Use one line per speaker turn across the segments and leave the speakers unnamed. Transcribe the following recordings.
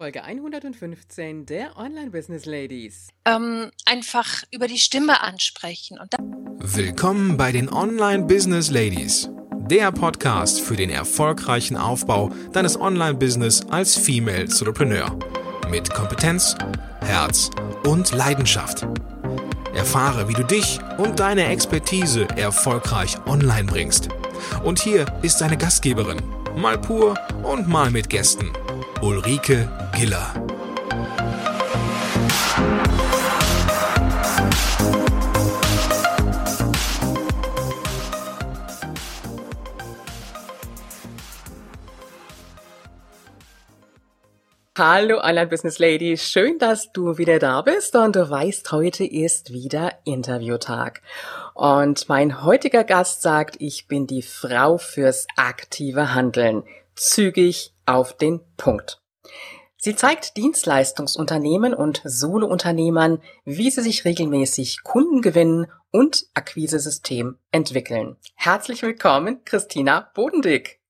Folge 115 der Online Business Ladies.
Ähm, einfach über die Stimme ansprechen. Und
Willkommen bei den Online Business Ladies, der Podcast für den erfolgreichen Aufbau deines Online-Business als Female Entrepreneur. Mit Kompetenz, Herz und Leidenschaft. Erfahre, wie du dich und deine Expertise erfolgreich online bringst. Und hier ist deine Gastgeberin, mal pur und mal mit Gästen, Ulrike Giller.
Hallo Online Business Lady, schön, dass du wieder da bist und du weißt, heute ist wieder Interviewtag. Und mein heutiger Gast sagt, ich bin die Frau fürs aktive Handeln. Zügig auf den Punkt. Sie zeigt Dienstleistungsunternehmen und Solounternehmern, wie sie sich regelmäßig Kunden gewinnen und Akquisesystem entwickeln. Herzlich willkommen, Christina Bodendick.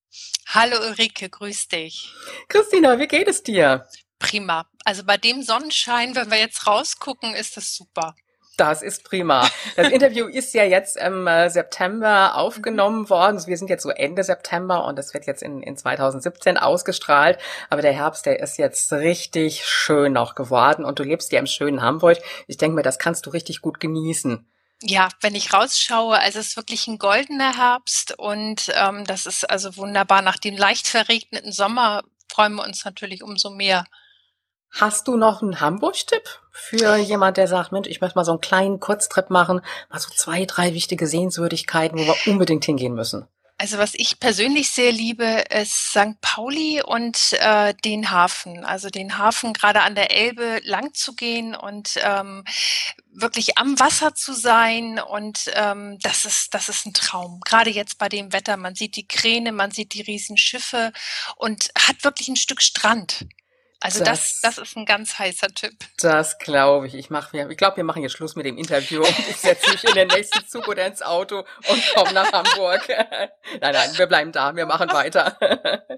Hallo Ulrike, grüß dich.
Christina, wie geht es dir?
Prima. Also bei dem Sonnenschein, wenn wir jetzt rausgucken, ist das super.
Das ist prima. Das Interview ist ja jetzt im äh, September aufgenommen worden. Wir sind jetzt so Ende September und das wird jetzt in, in 2017 ausgestrahlt. Aber der Herbst, der ist jetzt richtig schön noch geworden und du lebst ja im schönen Hamburg. Ich denke mir, das kannst du richtig gut genießen.
Ja, wenn ich rausschaue, also es ist wirklich ein goldener Herbst und ähm, das ist also wunderbar. Nach dem leicht verregneten Sommer freuen wir uns natürlich umso mehr.
Hast du noch einen Hamburg-Tipp für jemand, der sagt, Mensch, ich möchte mal so einen kleinen Kurztrip machen, mal so zwei, drei wichtige Sehenswürdigkeiten, wo wir unbedingt hingehen müssen?
Also was ich persönlich sehr liebe, ist St. Pauli und äh, den Hafen. Also den Hafen gerade an der Elbe lang zu gehen und ähm, wirklich am Wasser zu sein. Und ähm, das ist das ist ein Traum. Gerade jetzt bei dem Wetter. Man sieht die Kräne, man sieht die Riesenschiffe und hat wirklich ein Stück Strand. Also das, das, das ist ein ganz heißer Tipp.
Das glaube ich. Ich mache ich glaube, wir machen jetzt Schluss mit dem Interview ich setze mich in den nächsten Zug oder ins Auto und komme nach Hamburg. nein, nein, wir bleiben da, wir machen weiter.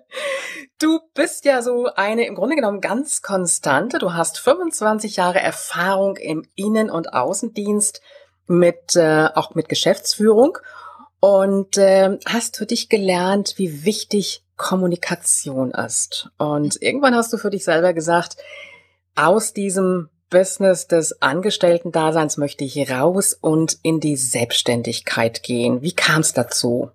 du bist ja so eine im Grunde genommen ganz konstante. Du hast 25 Jahre Erfahrung im Innen- und Außendienst mit äh, auch mit Geschäftsführung und äh, hast für dich gelernt, wie wichtig Kommunikation ist. Und irgendwann hast du für dich selber gesagt, aus diesem Business des Angestellten-Daseins möchte ich raus und in die Selbstständigkeit gehen. Wie kam es dazu?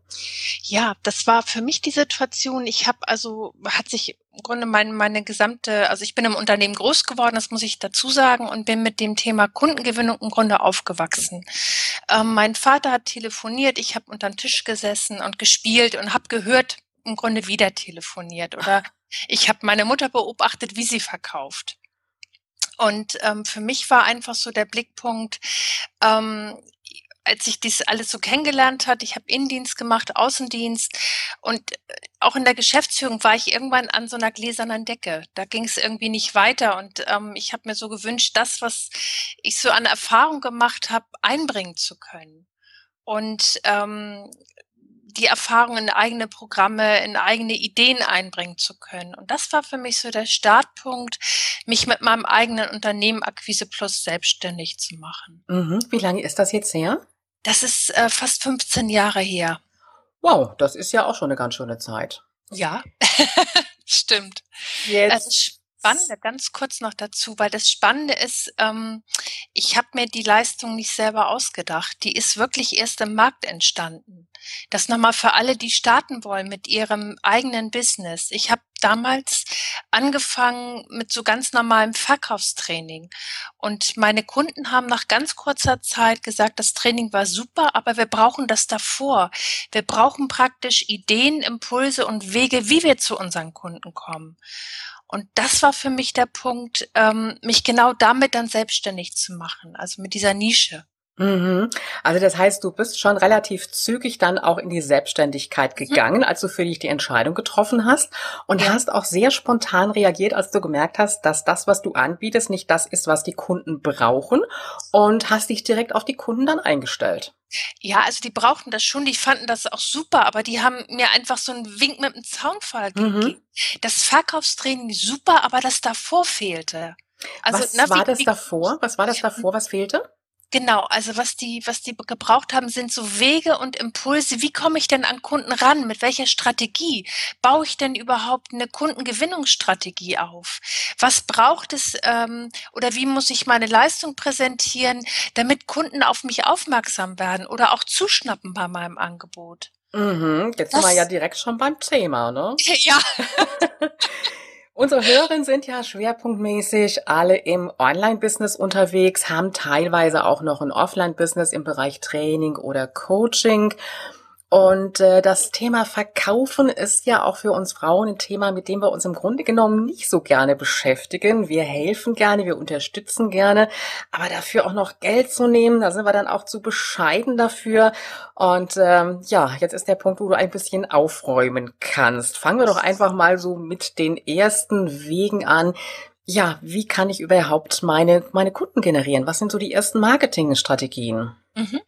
Ja, das war für mich die Situation. Ich habe also, hat sich im Grunde meine, meine gesamte, also ich bin im Unternehmen groß geworden, das muss ich dazu sagen, und bin mit dem Thema Kundengewinnung im Grunde aufgewachsen. Ähm, mein Vater hat telefoniert, ich habe unterm Tisch gesessen und gespielt und habe gehört, im Grunde wieder telefoniert oder ich habe meine Mutter beobachtet, wie sie verkauft. Und ähm, für mich war einfach so der Blickpunkt, ähm, als ich dies alles so kennengelernt hat, ich habe Innendienst gemacht, Außendienst und äh, auch in der Geschäftsführung war ich irgendwann an so einer gläsernen Decke. Da ging es irgendwie nicht weiter und ähm, ich habe mir so gewünscht, das, was ich so an Erfahrung gemacht habe, einbringen zu können. Und ähm, die Erfahrung in eigene Programme, in eigene Ideen einbringen zu können. Und das war für mich so der Startpunkt, mich mit meinem eigenen Unternehmen Akquise Plus selbstständig zu machen.
Mhm. Wie lange ist das jetzt her?
Das ist äh, fast 15 Jahre her.
Wow, das ist ja auch schon eine ganz schöne Zeit.
Ja, stimmt.
Jetzt.
Also Spannende, ganz kurz noch dazu, weil das Spannende ist, ähm, ich habe mir die Leistung nicht selber ausgedacht. Die ist wirklich erst im Markt entstanden. Das nochmal für alle, die starten wollen mit ihrem eigenen Business. Ich habe damals angefangen mit so ganz normalem Verkaufstraining. Und meine Kunden haben nach ganz kurzer Zeit gesagt, das Training war super, aber wir brauchen das davor. Wir brauchen praktisch Ideen, Impulse und Wege, wie wir zu unseren Kunden kommen. Und das war für mich der Punkt, ähm, mich genau damit dann selbstständig zu machen, also mit dieser Nische.
Mhm. Also das heißt, du bist schon relativ zügig dann auch in die Selbstständigkeit gegangen, als du für dich die Entscheidung getroffen hast und ja. hast auch sehr spontan reagiert, als du gemerkt hast, dass das, was du anbietest, nicht das ist, was die Kunden brauchen und hast dich direkt auf die Kunden dann eingestellt.
Ja, also die brauchten das schon, die fanden das auch super, aber die haben mir einfach so einen Wink mit dem Zaunfall mhm. gegeben. Das Verkaufstraining super, aber das davor fehlte.
Also, was na, war wie, das davor? Was war das davor, was fehlte?
Genau, also was die, was die gebraucht haben, sind so Wege und Impulse. Wie komme ich denn an Kunden ran? Mit welcher Strategie baue ich denn überhaupt eine Kundengewinnungsstrategie auf? Was braucht es ähm, oder wie muss ich meine Leistung präsentieren, damit Kunden auf mich aufmerksam werden oder auch zuschnappen bei meinem Angebot?
Mhm, jetzt das, sind wir ja direkt schon beim Thema, ne?
Ja.
Unsere Hörerinnen sind ja schwerpunktmäßig alle im Online-Business unterwegs, haben teilweise auch noch ein Offline-Business im Bereich Training oder Coaching. Und äh, das Thema Verkaufen ist ja auch für uns Frauen ein Thema, mit dem wir uns im Grunde genommen nicht so gerne beschäftigen. Wir helfen gerne, wir unterstützen gerne, aber dafür auch noch Geld zu nehmen, da sind wir dann auch zu bescheiden dafür. Und ähm, ja, jetzt ist der Punkt, wo du ein bisschen aufräumen kannst. Fangen wir doch einfach mal so mit den ersten Wegen an. Ja, wie kann ich überhaupt meine, meine Kunden generieren? Was sind so die ersten Marketingstrategien?
Mhm.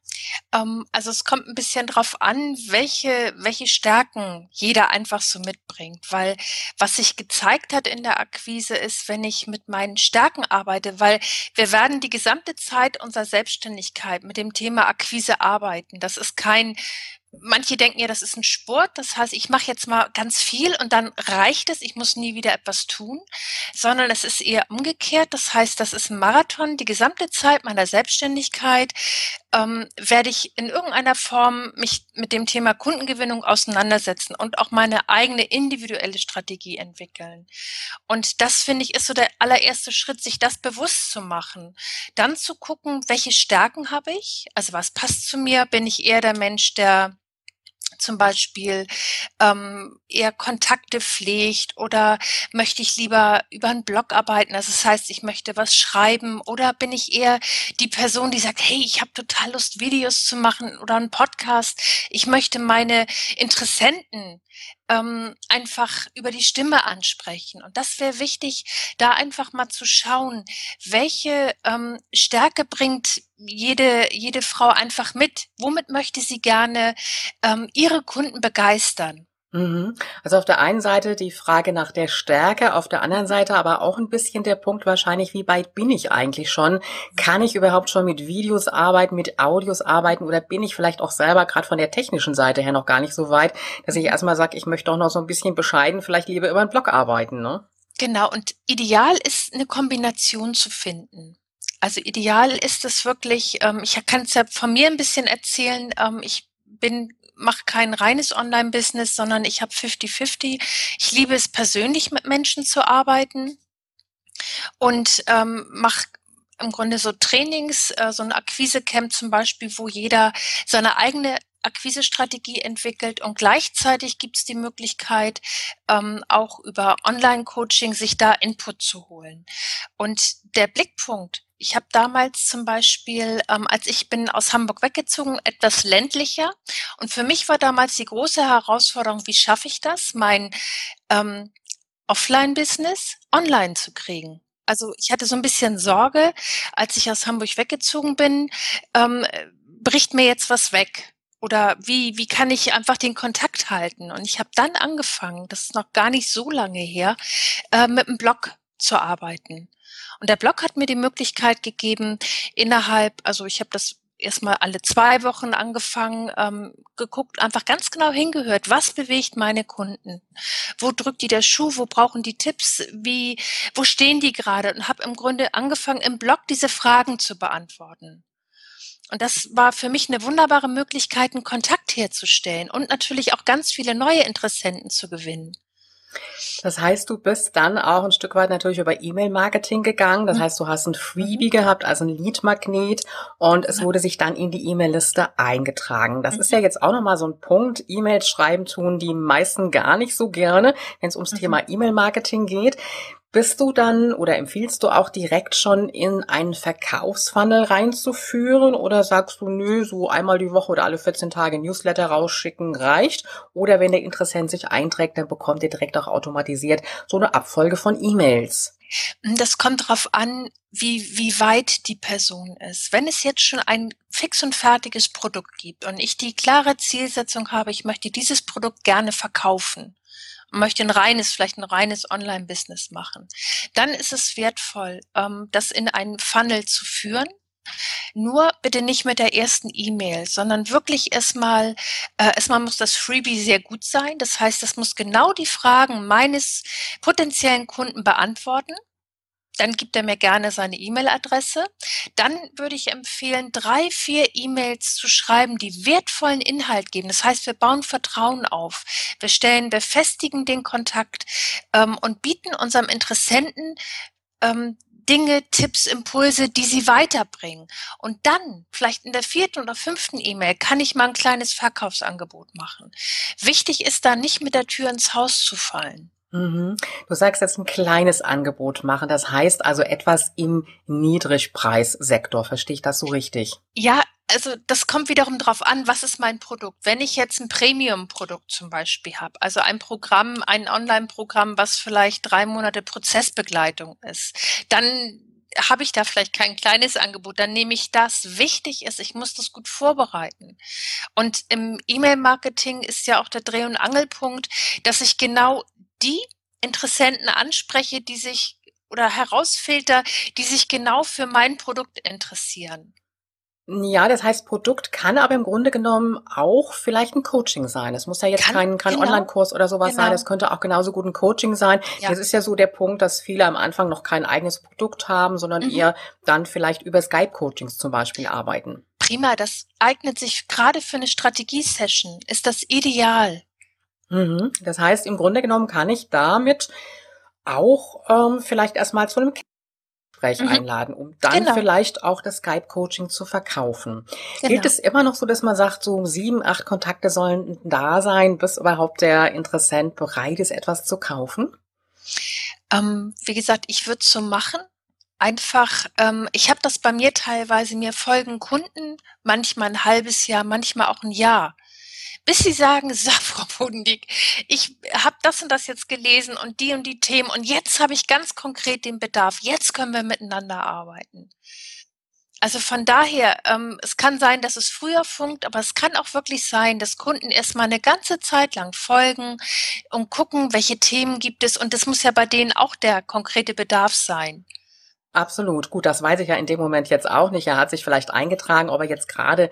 Ähm, also es kommt ein bisschen drauf an, welche, welche Stärken jeder einfach so mitbringt. Weil was sich gezeigt hat in der Akquise ist, wenn ich mit meinen Stärken arbeite, weil wir werden die gesamte Zeit unserer Selbstständigkeit mit dem Thema Akquise arbeiten. Das ist kein manche denken ja, das ist ein Sport. Das heißt, ich mache jetzt mal ganz viel und dann reicht es. Ich muss nie wieder etwas tun, sondern es ist eher umgekehrt. Das heißt, das ist ein Marathon. Die gesamte Zeit meiner Selbstständigkeit ähm, werde ich in irgendeiner Form mich mit dem Thema Kundengewinnung auseinandersetzen und auch meine eigene individuelle Strategie entwickeln. Und das finde ich ist so der allererste Schritt, sich das bewusst zu machen. Dann zu gucken, welche Stärken habe ich? Also was passt zu mir? Bin ich eher der Mensch, der zum Beispiel ähm, eher Kontakte pflegt oder möchte ich lieber über einen Blog arbeiten? Also das heißt, ich möchte was schreiben oder bin ich eher die Person, die sagt, hey, ich habe total Lust, Videos zu machen oder einen Podcast. Ich möchte meine Interessenten ähm, einfach über die Stimme ansprechen. Und das wäre wichtig, da einfach mal zu schauen, welche ähm, Stärke bringt jede, jede Frau einfach mit? Womit möchte sie gerne ähm, ihre Kunden begeistern?
Mhm. Also auf der einen Seite die Frage nach der Stärke, auf der anderen Seite aber auch ein bisschen der Punkt wahrscheinlich, wie weit bin ich eigentlich schon? Kann ich überhaupt schon mit Videos arbeiten, mit Audios arbeiten oder bin ich vielleicht auch selber gerade von der technischen Seite her noch gar nicht so weit, dass ich erstmal sage, ich möchte doch noch so ein bisschen bescheiden, vielleicht lieber über einen Blog arbeiten, ne?
Genau, und ideal ist eine Kombination zu finden. Also ideal ist es wirklich, ähm, ich kann es ja von mir ein bisschen erzählen, ähm, ich bin mache kein reines Online-Business, sondern ich habe 50-50. Ich liebe es persönlich mit Menschen zu arbeiten und ähm, mache im Grunde so Trainings, äh, so ein Akquise-Camp zum Beispiel, wo jeder seine eigene Akquisestrategie entwickelt und gleichzeitig gibt es die Möglichkeit, ähm, auch über Online-Coaching sich da Input zu holen. Und der Blickpunkt ich habe damals zum Beispiel, ähm, als ich bin aus Hamburg weggezogen, etwas ländlicher. Und für mich war damals die große Herausforderung, wie schaffe ich das, mein ähm, Offline-Business online zu kriegen. Also ich hatte so ein bisschen Sorge, als ich aus Hamburg weggezogen bin, ähm, bricht mir jetzt was weg? Oder wie, wie kann ich einfach den Kontakt halten? Und ich habe dann angefangen, das ist noch gar nicht so lange her, äh, mit einem Blog zu arbeiten. Und der Blog hat mir die Möglichkeit gegeben, innerhalb, also ich habe das erstmal alle zwei Wochen angefangen, ähm, geguckt, einfach ganz genau hingehört, was bewegt meine Kunden? Wo drückt die der Schuh? Wo brauchen die Tipps? Wie, wo stehen die gerade? Und habe im Grunde angefangen, im Blog diese Fragen zu beantworten. Und das war für mich eine wunderbare Möglichkeit, einen Kontakt herzustellen und natürlich auch ganz viele neue Interessenten zu gewinnen.
Das heißt, du bist dann auch ein Stück weit natürlich über E-Mail-Marketing gegangen. Das mhm. heißt, du hast ein Freebie mhm. gehabt, also ein Lead-Magnet und es wurde sich dann in die E-Mail-Liste eingetragen. Das mhm. ist ja jetzt auch nochmal so ein Punkt. E-Mails schreiben tun die meisten gar nicht so gerne, wenn es ums mhm. Thema E-Mail-Marketing geht. Bist du dann oder empfiehlst du auch direkt schon in einen Verkaufsfunnel reinzuführen oder sagst du, nö, so einmal die Woche oder alle 14 Tage Newsletter rausschicken reicht? Oder wenn der Interessent sich einträgt, dann bekommt ihr direkt auch automatisiert so eine Abfolge von E-Mails.
Das kommt darauf an, wie, wie weit die Person ist. Wenn es jetzt schon ein fix und fertiges Produkt gibt und ich die klare Zielsetzung habe, ich möchte dieses Produkt gerne verkaufen, möchte ein reines, vielleicht ein reines Online-Business machen, dann ist es wertvoll, ähm, das in einen Funnel zu führen. Nur bitte nicht mit der ersten E-Mail, sondern wirklich erstmal, äh, erstmal muss das Freebie sehr gut sein. Das heißt, das muss genau die Fragen meines potenziellen Kunden beantworten dann gibt er mir gerne seine E-Mail-Adresse. Dann würde ich empfehlen, drei, vier E-Mails zu schreiben, die wertvollen Inhalt geben. Das heißt, wir bauen Vertrauen auf. Wir stellen, wir festigen den Kontakt ähm, und bieten unserem Interessenten ähm, Dinge, Tipps, Impulse, die sie weiterbringen. Und dann, vielleicht in der vierten oder fünften E-Mail, kann ich mal ein kleines Verkaufsangebot machen. Wichtig ist da nicht mit der Tür ins Haus zu fallen.
Mhm. Du sagst jetzt ein kleines Angebot machen, das heißt also etwas im Niedrigpreissektor. Verstehe ich das so richtig?
Ja, also das kommt wiederum drauf an, was ist mein Produkt. Wenn ich jetzt ein Premium-Produkt zum Beispiel habe, also ein Programm, ein Online-Programm, was vielleicht drei Monate Prozessbegleitung ist, dann habe ich da vielleicht kein kleines Angebot, dann nehme ich das. Wichtig ist, ich muss das gut vorbereiten. Und im E-Mail-Marketing ist ja auch der Dreh- und Angelpunkt, dass ich genau die Interessenten anspreche, die sich oder herausfilter, die sich genau für mein Produkt interessieren.
Ja, das heißt, Produkt kann aber im Grunde genommen auch vielleicht ein Coaching sein. Es muss ja jetzt kann, kein, kein genau, Online-Kurs oder sowas genau. sein. Es könnte auch genauso gut ein Coaching sein. Ja. Jetzt ist ja so der Punkt, dass viele am Anfang noch kein eigenes Produkt haben, sondern mhm. eher dann vielleicht über Skype-Coachings zum Beispiel arbeiten.
Prima, das eignet sich gerade für eine Strategie-Session. Ist das ideal?
Mhm. Das heißt, im Grunde genommen kann ich damit auch ähm, vielleicht erstmal zu einem Gespräch mhm. einladen, um dann genau. vielleicht auch das Skype-Coaching zu verkaufen. Genau. Gilt es immer noch so, dass man sagt, so sieben, acht Kontakte sollen da sein, bis überhaupt der Interessent bereit ist, etwas zu kaufen?
Ähm, wie gesagt, ich würde es so machen. Einfach, ähm, ich habe das bei mir teilweise, mir folgen Kunden, manchmal ein halbes Jahr, manchmal auch ein Jahr bis sie sagen, so, Frau Bodendieck, ich habe das und das jetzt gelesen und die und die Themen und jetzt habe ich ganz konkret den Bedarf. Jetzt können wir miteinander arbeiten. Also von daher, ähm, es kann sein, dass es früher funkt, aber es kann auch wirklich sein, dass Kunden erstmal eine ganze Zeit lang folgen und gucken, welche Themen gibt es. Und das muss ja bei denen auch der konkrete Bedarf sein.
Absolut. Gut, das weiß ich ja in dem Moment jetzt auch nicht. Er hat sich vielleicht eingetragen, ob er jetzt gerade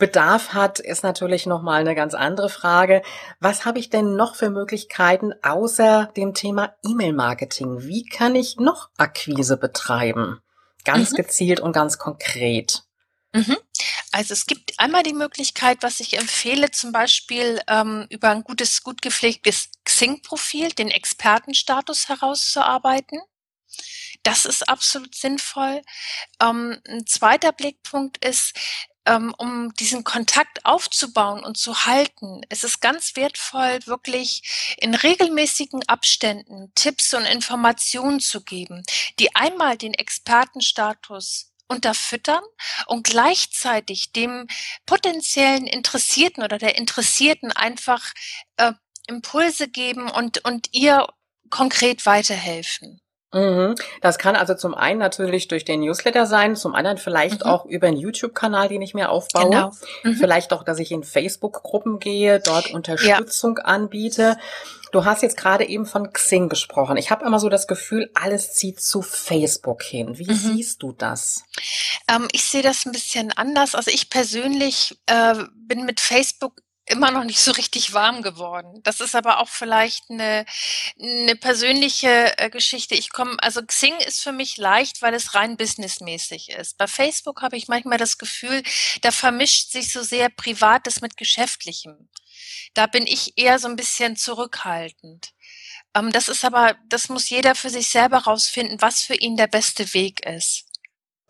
Bedarf hat, ist natürlich nochmal eine ganz andere Frage. Was habe ich denn noch für Möglichkeiten außer dem Thema E-Mail-Marketing? Wie kann ich noch Akquise betreiben? Ganz mhm. gezielt und ganz konkret.
Mhm. Also es gibt einmal die Möglichkeit, was ich empfehle, zum Beispiel ähm, über ein gutes, gut gepflegtes Xing-Profil den Expertenstatus herauszuarbeiten. Das ist absolut sinnvoll. Ähm, ein zweiter Blickpunkt ist, um diesen Kontakt aufzubauen und zu halten, ist es ganz wertvoll, wirklich in regelmäßigen Abständen Tipps und Informationen zu geben, die einmal den Expertenstatus unterfüttern und gleichzeitig dem potenziellen Interessierten oder der Interessierten einfach äh, Impulse geben und, und ihr konkret weiterhelfen.
Mhm. Das kann also zum einen natürlich durch den Newsletter sein, zum anderen vielleicht mhm. auch über einen YouTube-Kanal, den ich mir aufbaue. Genau. Mhm. Vielleicht auch, dass ich in Facebook-Gruppen gehe, dort Unterstützung ja. anbiete. Du hast jetzt gerade eben von Xing gesprochen. Ich habe immer so das Gefühl, alles zieht zu Facebook hin. Wie mhm. siehst du das?
Ähm, ich sehe das ein bisschen anders. Also ich persönlich äh, bin mit Facebook immer noch nicht so richtig warm geworden. Das ist aber auch vielleicht eine, eine persönliche äh, Geschichte. Ich komme, also Xing ist für mich leicht, weil es rein businessmäßig ist. Bei Facebook habe ich manchmal das Gefühl, da vermischt sich so sehr Privates mit Geschäftlichem. Da bin ich eher so ein bisschen zurückhaltend. Ähm, das ist aber, das muss jeder für sich selber rausfinden, was für ihn der beste Weg ist.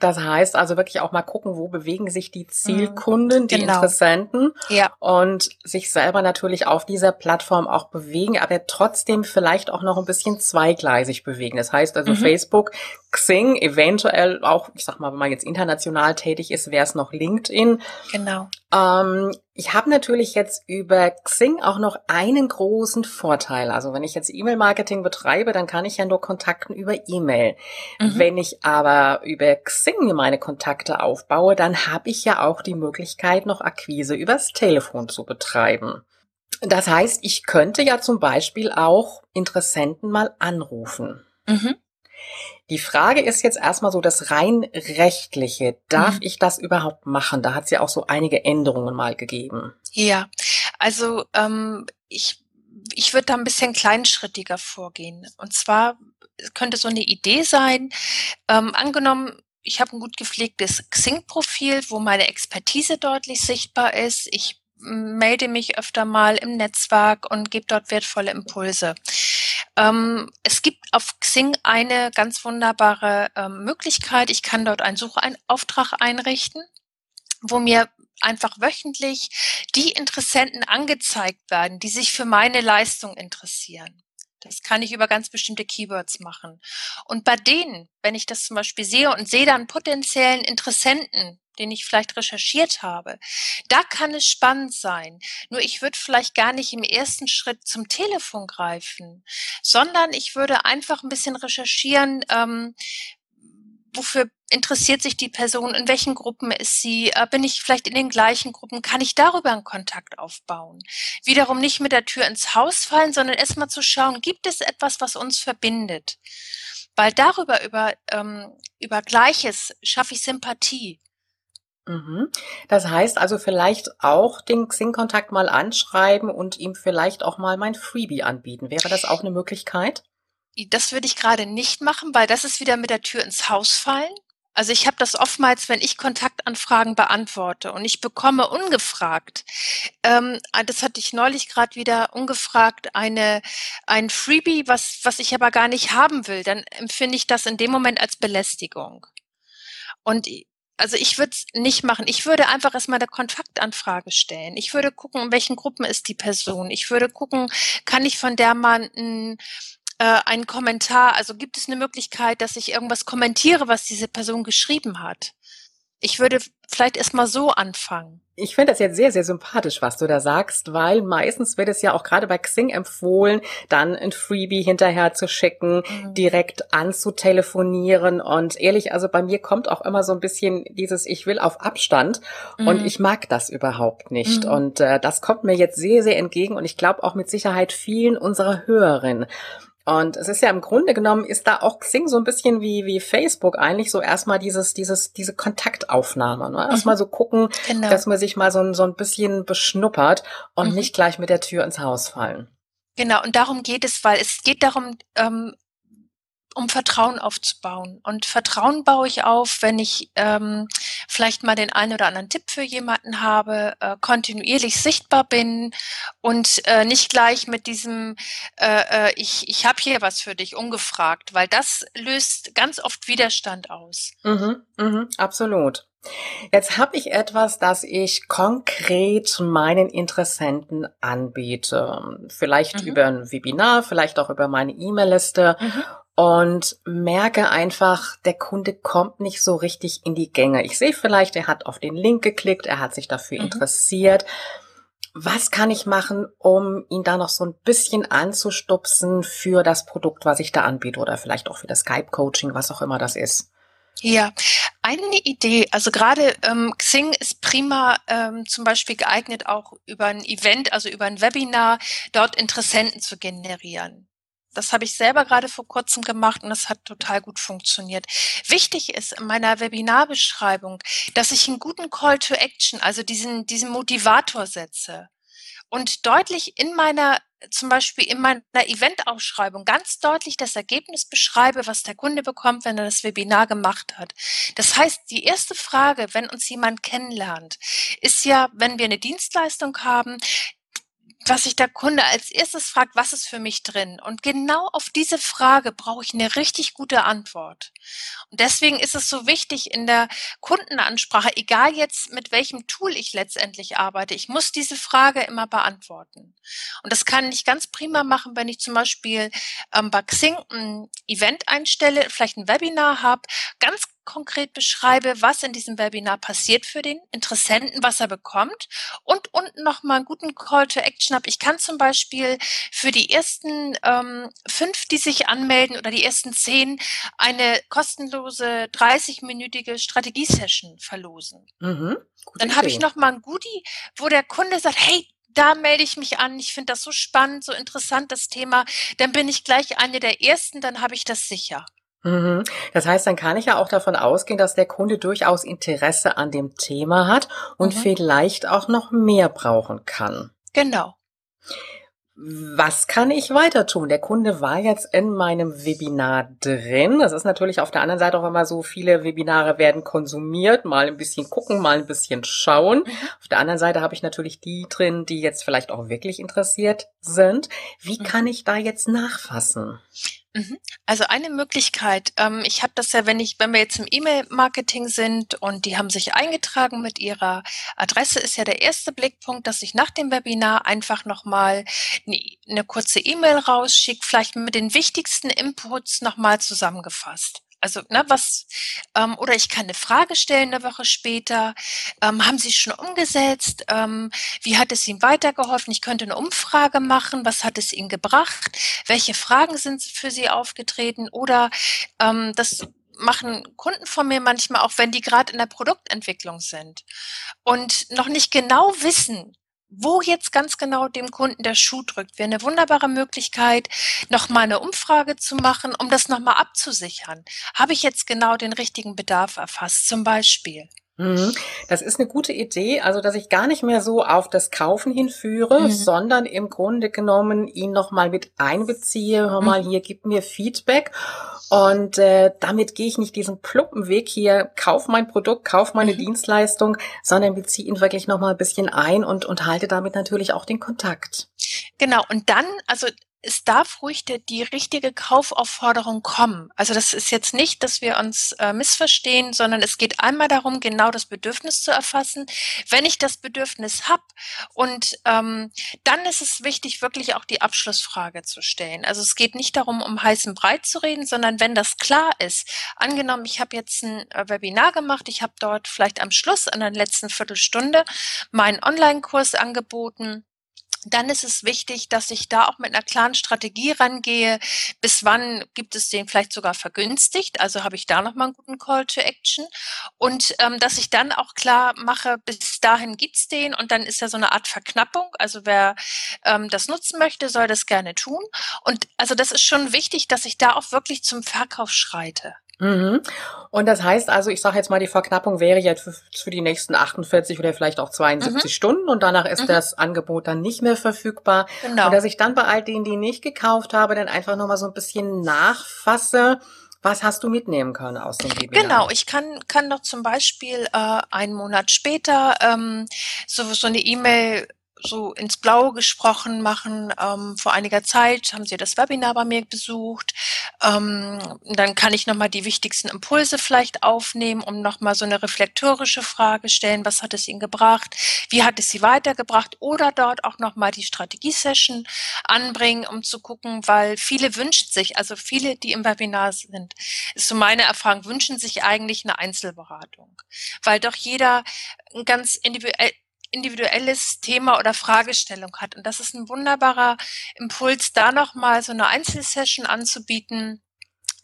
Das heißt also wirklich auch mal gucken, wo bewegen sich die Zielkunden, die
Genau.
Interessenten
Ja,
und sich selber natürlich auf dieser Plattform auch bewegen, aber trotzdem vielleicht auch noch ein bisschen zweigleisig bewegen. Das heißt also
Mhm.
Facebook, Xing, eventuell auch, ich sag mal, wenn man jetzt international tätig ist, wäre es noch LinkedIn.
genau.
Ähm, ich habe natürlich jetzt über Xing auch noch einen großen Vorteil. Also wenn ich jetzt E-Mail-Marketing betreibe, dann kann ich ja nur kontakten über E-Mail.
Mhm.
Wenn ich aber über Xing mir meine Kontakte aufbaue, dann habe ich ja auch die Möglichkeit, noch Akquise übers Telefon zu betreiben. Das heißt, ich könnte ja zum Beispiel auch Interessenten mal anrufen.
Mhm.
Die Frage ist jetzt erstmal so das rein rechtliche. Darf
Mhm.
ich das überhaupt machen? Da hat es ja auch so einige Änderungen mal gegeben.
Ja, also ähm, ich, ich würde da ein bisschen kleinschrittiger vorgehen. Und zwar könnte so eine Idee sein, ähm, angenommen, ich habe ein gut gepflegtes Xing-Profil, wo meine Expertise deutlich sichtbar ist. Ich melde mich öfter mal im Netzwerk und gebe dort wertvolle Impulse. Ähm, es gibt auf Xing eine ganz wunderbare ähm, Möglichkeit. Ich kann dort einen Suchauftrag einrichten, wo mir einfach wöchentlich die Interessenten angezeigt werden, die sich für meine Leistung interessieren. Das kann ich über ganz bestimmte Keywords machen. Und bei denen, wenn ich das zum Beispiel sehe und sehe dann potenziellen Interessenten, den ich vielleicht recherchiert habe, da kann es spannend sein. Nur ich würde vielleicht gar nicht im ersten Schritt zum Telefon greifen, sondern ich würde einfach ein bisschen recherchieren, ähm, wofür interessiert sich die Person, in welchen Gruppen ist sie, äh, bin ich vielleicht in den gleichen Gruppen, kann ich darüber einen Kontakt aufbauen. Wiederum nicht mit der Tür ins Haus fallen, sondern erstmal zu schauen, gibt es etwas, was uns verbindet? Weil darüber, über, ähm, über Gleiches schaffe ich Sympathie.
Mhm. Das heißt also vielleicht auch den Xing-Kontakt mal anschreiben und ihm vielleicht auch mal mein Freebie anbieten. Wäre das auch eine Möglichkeit?
Das würde ich gerade nicht machen, weil das ist wieder mit der Tür ins Haus fallen. Also ich habe das oftmals, wenn ich Kontaktanfragen beantworte und ich bekomme ungefragt, ähm, das hatte ich neulich gerade wieder ungefragt, eine ein Freebie, was was ich aber gar nicht haben will, dann empfinde ich das in dem Moment als Belästigung. Und also ich würde es nicht machen. Ich würde einfach erstmal eine Kontaktanfrage stellen. Ich würde gucken, in welchen Gruppen ist die Person. Ich würde gucken, kann ich von der mal ein, äh, einen Kommentar, also gibt es eine Möglichkeit, dass ich irgendwas kommentiere, was diese Person geschrieben hat? Ich würde vielleicht erstmal so anfangen.
Ich finde das jetzt sehr, sehr sympathisch, was du da sagst, weil meistens wird es ja auch gerade bei Xing empfohlen, dann ein Freebie hinterher zu schicken,
Mhm.
direkt anzutelefonieren. Und ehrlich, also bei mir kommt auch immer so ein bisschen dieses Ich will auf Abstand und
Mhm.
ich mag das überhaupt nicht.
Mhm.
Und äh, das kommt mir jetzt sehr, sehr entgegen und ich glaube auch mit Sicherheit vielen unserer Hörerinnen. Und es ist ja im Grunde genommen, ist da auch Xing so ein bisschen wie, wie Facebook eigentlich so erstmal dieses, dieses, diese Kontaktaufnahme. Ne? Erstmal so gucken,
Genau.
dass man sich mal so, ein- so ein bisschen beschnuppert und
Mhm.
nicht gleich mit der Tür ins Haus fallen.
Genau, und darum geht es, weil es geht darum, ähm, um Vertrauen aufzubauen. Und Vertrauen baue ich auf, wenn ich ähm, vielleicht mal den einen oder anderen Tipp für jemanden habe, äh, kontinuierlich sichtbar bin und äh, nicht gleich mit diesem äh, äh, ich, ich habe hier was für dich ungefragt, weil das löst ganz oft Widerstand aus.
Mhm, mhm, absolut. Jetzt habe ich etwas, das ich konkret meinen Interessenten anbiete. Vielleicht
Mhm.
über ein Webinar, vielleicht auch über meine E-Mail-Liste. Und merke einfach, der Kunde kommt nicht so richtig in die Gänge. Ich sehe vielleicht, er hat auf den Link geklickt, er hat sich dafür
Mhm.
interessiert. Was kann ich machen, um ihn da noch so ein bisschen anzustupsen für das Produkt, was ich da anbiete oder vielleicht auch für das Skype-Coaching, was auch immer das ist?
Ja, eine Idee, also gerade ähm, Xing ist prima ähm, zum Beispiel geeignet, auch über ein Event, also über ein Webinar, dort Interessenten zu generieren. Das habe ich selber gerade vor kurzem gemacht und das hat total gut funktioniert. Wichtig ist in meiner Webinarbeschreibung, dass ich einen guten Call to Action, also diesen, diesen Motivator setze und deutlich in meiner zum Beispiel in meiner Eventausschreibung ganz deutlich das Ergebnis beschreibe, was der Kunde bekommt, wenn er das Webinar gemacht hat. Das heißt, die erste Frage, wenn uns jemand kennenlernt, ist ja, wenn wir eine Dienstleistung haben, was sich der Kunde als erstes fragt, was ist für mich drin? Und genau auf diese Frage brauche ich eine richtig gute Antwort. Und deswegen ist es so wichtig in der Kundenansprache, egal jetzt mit welchem Tool ich letztendlich arbeite, ich muss diese Frage immer beantworten. Und das kann ich ganz prima machen, wenn ich zum Beispiel ähm, bei Xing ein Event einstelle, vielleicht ein Webinar habe, ganz konkret beschreibe, was in diesem Webinar passiert für den Interessenten, was er bekommt und unten nochmal einen guten Call to Action habe. Ich kann zum Beispiel für die ersten ähm, fünf, die sich anmelden oder die ersten zehn eine kostenlose 30-minütige Strategiesession verlosen. Mhm, Dann habe ich nochmal ein Goodie, wo der Kunde sagt, hey, da melde ich mich an. Ich finde das so spannend, so interessant, das Thema. Dann bin ich gleich eine der ersten, dann habe ich das sicher.
Mhm. Das heißt, dann kann ich ja auch davon ausgehen, dass der Kunde durchaus Interesse an dem Thema hat und mhm. vielleicht auch noch mehr brauchen kann.
Genau.
Was kann ich weiter tun? Der Kunde war jetzt in meinem Webinar drin. Das ist natürlich auf der anderen Seite auch immer so, viele Webinare werden konsumiert, mal ein bisschen gucken, mal ein bisschen schauen. Mhm. Auf der anderen Seite habe ich natürlich die drin, die jetzt vielleicht auch wirklich interessiert sind. Wie mhm. kann ich da jetzt nachfassen?
Mhm. Also eine Möglichkeit, ähm, ich habe das ja, wenn ich, wenn wir jetzt im E-Mail-Marketing sind und die haben sich eingetragen mit ihrer Adresse, ist ja der erste Blickpunkt, dass ich nach dem Webinar einfach nochmal eine, eine kurze E-Mail rausschicke, vielleicht mit den wichtigsten Inputs nochmal zusammengefasst. Also, ne, was, ähm, oder ich kann eine Frage stellen eine Woche später. Ähm, haben Sie schon umgesetzt? Ähm, wie hat es Ihnen weitergeholfen? Ich könnte eine Umfrage machen. Was hat es Ihnen gebracht? Welche Fragen sind für Sie aufgetreten? Oder ähm, das machen Kunden von mir manchmal auch, wenn die gerade in der Produktentwicklung sind und noch nicht genau wissen, wo jetzt ganz genau dem Kunden der Schuh drückt, wäre eine wunderbare Möglichkeit, nochmal eine Umfrage zu machen, um das nochmal abzusichern. Habe ich jetzt genau den richtigen Bedarf erfasst, zum Beispiel?
Mhm. Das ist eine gute Idee, also dass ich gar nicht mehr so auf das Kaufen hinführe, mhm. sondern im Grunde genommen ihn nochmal mit einbeziehe. Hör mal, mhm. hier gib mir Feedback. Und äh, damit gehe ich nicht diesen plumpen Weg hier, kauf mein Produkt, kauf meine mhm. Dienstleistung, sondern beziehe ihn wirklich nochmal ein bisschen ein und, und halte damit natürlich auch den Kontakt.
Genau, und dann, also es darf ruhig die, die richtige Kaufaufforderung kommen. Also das ist jetzt nicht, dass wir uns äh, missverstehen, sondern es geht einmal darum, genau das Bedürfnis zu erfassen. Wenn ich das Bedürfnis habe und ähm, dann ist es wichtig, wirklich auch die Abschlussfrage zu stellen. Also es geht nicht darum, um heißen Breit zu reden, sondern wenn das klar ist. Angenommen, ich habe jetzt ein äh, Webinar gemacht, ich habe dort vielleicht am Schluss an der letzten Viertelstunde meinen Online-Kurs angeboten dann ist es wichtig, dass ich da auch mit einer klaren Strategie rangehe. Bis wann gibt es den vielleicht sogar vergünstigt? Also habe ich da nochmal einen guten Call to Action. Und ähm, dass ich dann auch klar mache, bis dahin gibt's den und dann ist ja so eine Art Verknappung. Also wer ähm, das nutzen möchte, soll das gerne tun. Und also das ist schon wichtig, dass ich da auch wirklich zum Verkauf schreite.
Mhm. Und das heißt also, ich sage jetzt mal, die Verknappung wäre jetzt für, für, die nächsten 48 oder vielleicht auch 72 mhm. Stunden und danach ist mhm. das Angebot dann nicht mehr verfügbar. Genau. Und dass ich dann bei all denen, die nicht gekauft habe, dann einfach nochmal so ein bisschen nachfasse. Was hast du mitnehmen können aus dem Webinar?
Genau, ich kann, kann noch zum Beispiel äh, einen Monat später ähm, so, so eine E-Mail so ins Blaue gesprochen machen. Ähm, vor einiger Zeit haben Sie das Webinar bei mir besucht. Ähm, dann kann ich nochmal die wichtigsten Impulse vielleicht aufnehmen, um nochmal so eine reflektorische Frage stellen. Was hat es Ihnen gebracht? Wie hat es Sie weitergebracht? Oder dort auch nochmal die Strategie-Session anbringen, um zu gucken, weil viele wünschen sich, also viele, die im Webinar sind, ist so meine Erfahrung, wünschen sich eigentlich eine Einzelberatung. Weil doch jeder ganz individuell individuelles Thema oder Fragestellung hat. Und das ist ein wunderbarer Impuls, da nochmal so eine Einzelsession anzubieten.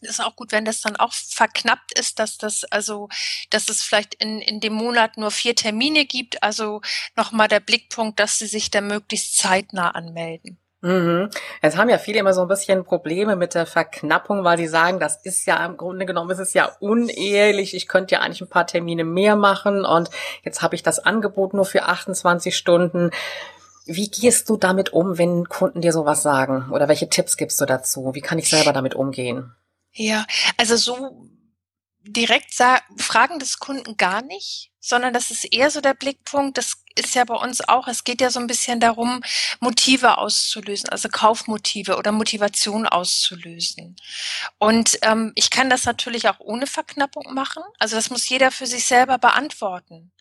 Das ist auch gut, wenn das dann auch verknappt ist, dass das also, dass es vielleicht in, in dem Monat nur vier Termine gibt. Also nochmal der Blickpunkt, dass sie sich da möglichst zeitnah anmelden.
Mhm. Es haben ja viele immer so ein bisschen Probleme mit der Verknappung, weil sie sagen, das ist ja im Grunde genommen, ist es ja unehrlich. Ich könnte ja eigentlich ein paar Termine mehr machen und jetzt habe ich das Angebot nur für 28 Stunden. Wie gehst du damit um, wenn Kunden dir sowas sagen? Oder welche Tipps gibst du dazu? Wie kann ich selber damit umgehen?
Ja, also so direkt fragen des Kunden gar nicht, sondern das ist eher so der Blickpunkt, das ist ja bei uns auch, es geht ja so ein bisschen darum, Motive auszulösen, also Kaufmotive oder Motivation auszulösen. Und ähm, ich kann das natürlich auch ohne Verknappung machen. Also das muss jeder für sich selber beantworten.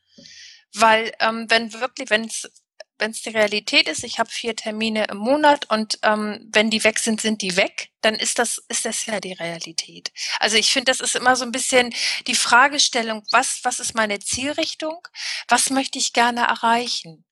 Weil ähm, wenn wirklich, wenn es wenn es die Realität ist, ich habe vier Termine im Monat und ähm, wenn die weg sind, sind die weg, dann ist das, ist das ja die Realität. Also ich finde, das ist immer so ein bisschen die Fragestellung, was, was ist meine Zielrichtung? Was möchte ich gerne erreichen?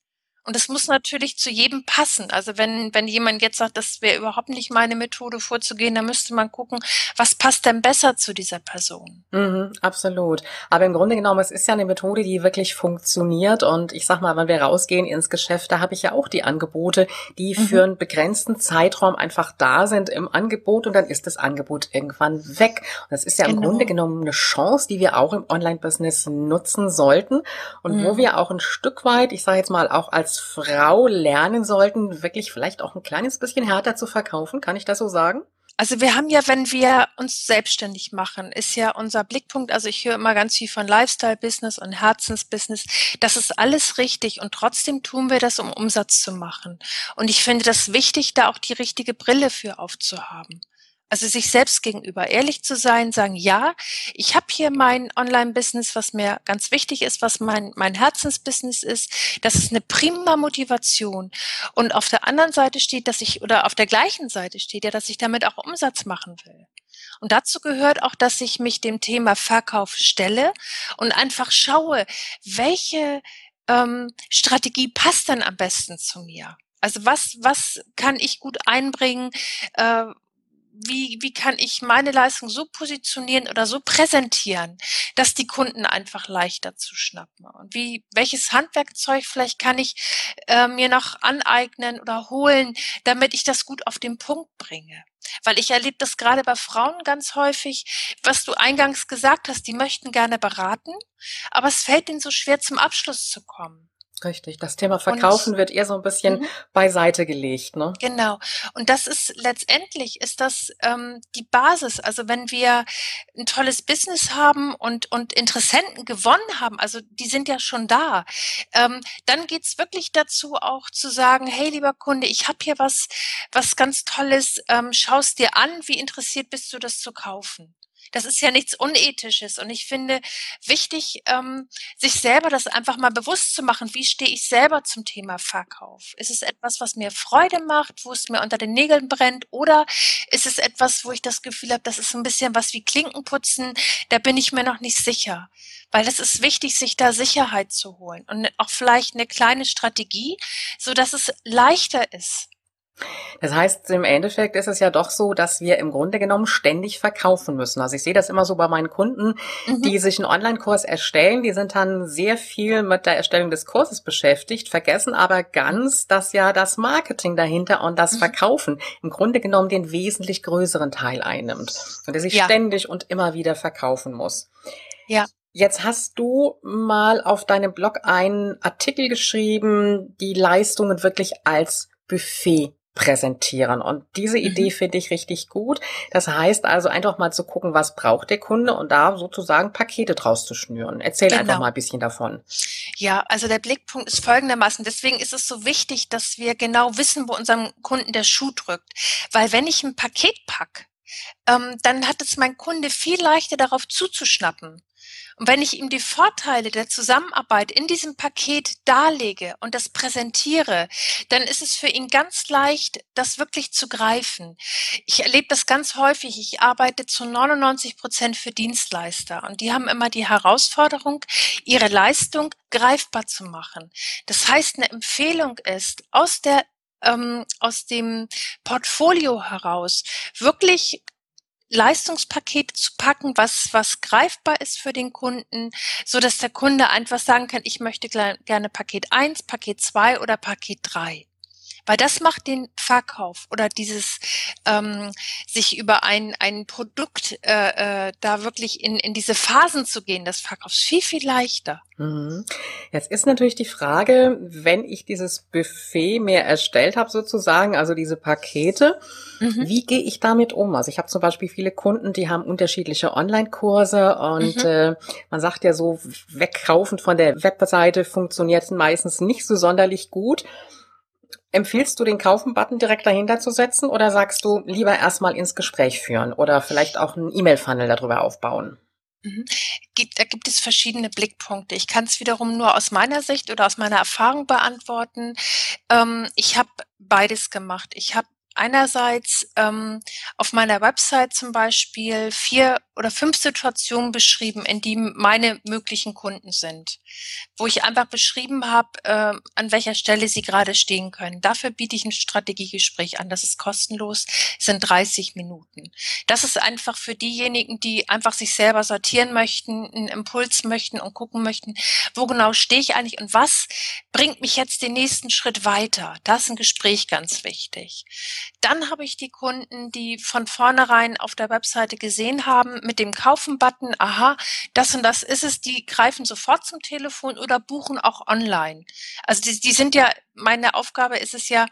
Und es muss natürlich zu jedem passen. Also wenn, wenn jemand jetzt sagt, das wäre überhaupt nicht meine Methode vorzugehen, dann müsste man gucken, was passt denn besser zu dieser Person.
Mhm, absolut. Aber im Grunde genommen, es ist ja eine Methode, die wirklich funktioniert. Und ich sag mal, wenn wir rausgehen ins Geschäft, da habe ich ja auch die Angebote, die mhm. für einen begrenzten Zeitraum einfach da sind im Angebot und dann ist das Angebot irgendwann weg. Und das ist ja genau. im Grunde genommen eine Chance, die wir auch im Online-Business nutzen sollten und mhm. wo wir auch ein Stück weit, ich sage jetzt mal auch Frau lernen sollten, wirklich vielleicht auch ein kleines bisschen härter zu verkaufen? Kann ich das so sagen?
Also wir haben ja, wenn wir uns selbstständig machen, ist ja unser Blickpunkt, also ich höre immer ganz viel von Lifestyle-Business und Herzensbusiness, das ist alles richtig und trotzdem tun wir das, um Umsatz zu machen. Und ich finde das wichtig, da auch die richtige Brille für aufzuhaben. Also sich selbst gegenüber ehrlich zu sein, sagen, ja, ich habe hier mein Online-Business, was mir ganz wichtig ist, was mein, mein Herzensbusiness ist. Das ist eine prima Motivation. Und auf der anderen Seite steht, dass ich, oder auf der gleichen Seite steht ja, dass ich damit auch Umsatz machen will. Und dazu gehört auch, dass ich mich dem Thema Verkauf stelle und einfach schaue, welche ähm, Strategie passt dann am besten zu mir. Also was, was kann ich gut einbringen? Äh, wie, wie kann ich meine Leistung so positionieren oder so präsentieren, dass die Kunden einfach leichter zu schnappen? Und wie, welches Handwerkzeug vielleicht kann ich äh, mir noch aneignen oder holen, damit ich das gut auf den Punkt bringe? Weil ich erlebe das gerade bei Frauen ganz häufig, was du eingangs gesagt hast, die möchten gerne beraten, aber es fällt ihnen so schwer zum Abschluss zu kommen.
Richtig, das Thema Verkaufen und, wird eher so ein bisschen mhm. beiseite gelegt, ne?
Genau. Und das ist letztendlich ist das ähm, die Basis. Also wenn wir ein tolles Business haben und und Interessenten gewonnen haben, also die sind ja schon da, ähm, dann geht's wirklich dazu auch zu sagen, hey lieber Kunde, ich habe hier was was ganz Tolles, ähm, schaust dir an, wie interessiert bist du das zu kaufen? Das ist ja nichts Unethisches. Und ich finde wichtig, ähm, sich selber das einfach mal bewusst zu machen. Wie stehe ich selber zum Thema Verkauf? Ist es etwas, was mir Freude macht, wo es mir unter den Nägeln brennt? Oder ist es etwas, wo ich das Gefühl habe, das ist ein bisschen was wie Klinkenputzen? Da bin ich mir noch nicht sicher. Weil es ist wichtig, sich da Sicherheit zu holen und auch vielleicht eine kleine Strategie, so dass es leichter ist
das heißt, im Endeffekt ist es ja doch so, dass wir im Grunde genommen ständig verkaufen müssen. Also ich sehe das immer so bei meinen Kunden, mhm. die sich einen Online-Kurs erstellen, die sind dann sehr viel mit der Erstellung des Kurses beschäftigt, vergessen aber ganz, dass ja das Marketing dahinter und das mhm. Verkaufen im Grunde genommen den wesentlich größeren Teil einnimmt und der sich ja. ständig und immer wieder verkaufen muss. Ja. Jetzt hast du mal auf deinem Blog einen Artikel geschrieben, die Leistungen wirklich als Buffet präsentieren. Und diese mhm. Idee finde ich richtig gut. Das heißt also einfach mal zu gucken, was braucht der Kunde und da sozusagen Pakete draus zu schnüren. Erzähl genau. einfach mal ein bisschen davon.
Ja, also der Blickpunkt ist folgendermaßen. Deswegen ist es so wichtig, dass wir genau wissen, wo unserem Kunden der Schuh drückt. Weil wenn ich ein Paket pack, ähm, dann hat es mein Kunde viel leichter darauf zuzuschnappen. Und wenn ich ihm die Vorteile der Zusammenarbeit in diesem Paket darlege und das präsentiere, dann ist es für ihn ganz leicht, das wirklich zu greifen. Ich erlebe das ganz häufig. Ich arbeite zu 99 Prozent für Dienstleister und die haben immer die Herausforderung, ihre Leistung greifbar zu machen. Das heißt, eine Empfehlung ist, aus der ähm, aus dem Portfolio heraus wirklich Leistungspaket zu packen, was, was greifbar ist für den Kunden, so dass der Kunde einfach sagen kann, ich möchte gerne Paket 1, Paket 2 oder Paket 3. Weil das macht den Verkauf oder dieses ähm, sich über ein, ein Produkt äh, äh, da wirklich in, in diese Phasen zu gehen, das Verkaufs viel, viel leichter.
Mhm. Jetzt ist natürlich die Frage, wenn ich dieses Buffet mir erstellt habe sozusagen, also diese Pakete, mhm. wie gehe ich damit um? Also ich habe zum Beispiel viele Kunden, die haben unterschiedliche Online-Kurse und mhm. äh, man sagt ja so, wegkaufen von der Webseite funktioniert meistens nicht so sonderlich gut. Empfiehlst du den Kaufen-Button direkt dahinter zu setzen oder sagst du lieber erstmal ins Gespräch führen oder vielleicht auch einen E-Mail-Funnel darüber aufbauen?
Mhm. da gibt es verschiedene Blickpunkte. Ich kann es wiederum nur aus meiner Sicht oder aus meiner Erfahrung beantworten. Ähm, ich habe beides gemacht. Ich habe einerseits ähm, auf meiner Website zum Beispiel vier oder fünf Situationen beschrieben, in die meine möglichen Kunden sind, wo ich einfach beschrieben habe, äh, an welcher Stelle sie gerade stehen können. Dafür biete ich ein Strategiegespräch an. Das ist kostenlos, sind 30 Minuten. Das ist einfach für diejenigen, die einfach sich selber sortieren möchten, einen Impuls möchten und gucken möchten, wo genau stehe ich eigentlich und was bringt mich jetzt den nächsten Schritt weiter. Das ist ein Gespräch ganz wichtig. Dann habe ich die Kunden, die von vornherein auf der Webseite gesehen haben, mit dem Kaufen-Button, aha, das und das ist es, die greifen sofort zum Telefon oder buchen auch online. Also die, die sind ja, meine Aufgabe ist es ja,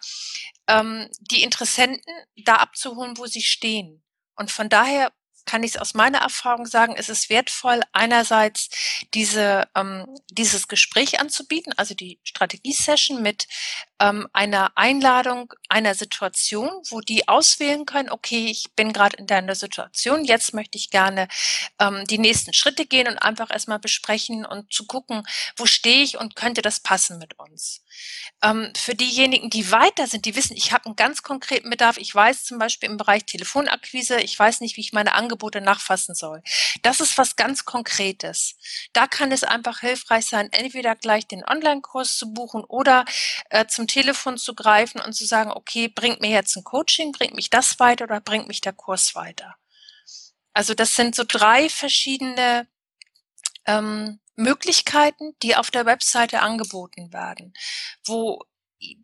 ähm, die Interessenten da abzuholen, wo sie stehen. Und von daher kann ich es aus meiner Erfahrung sagen, ist es wertvoll, einerseits diese, ähm, dieses Gespräch anzubieten, also die Strategie-Session mit ähm, einer Einladung einer Situation, wo die auswählen können, okay, ich bin gerade in deiner Situation, jetzt möchte ich gerne ähm, die nächsten Schritte gehen und einfach erstmal besprechen und zu gucken, wo stehe ich und könnte das passen mit uns. Ähm, für diejenigen, die weiter sind, die wissen, ich habe einen ganz konkreten Bedarf, ich weiß zum Beispiel im Bereich Telefonakquise, ich weiß nicht, wie ich meine Angebote nachfassen soll. Das ist was ganz Konkretes. Da kann es einfach hilfreich sein, entweder gleich den Online-Kurs zu buchen oder äh, zum Telefon zu greifen und zu sagen, okay, bringt mir jetzt ein Coaching, bringt mich das weiter oder bringt mich der Kurs weiter. Also das sind so drei verschiedene ähm, Möglichkeiten, die auf der Webseite angeboten werden, wo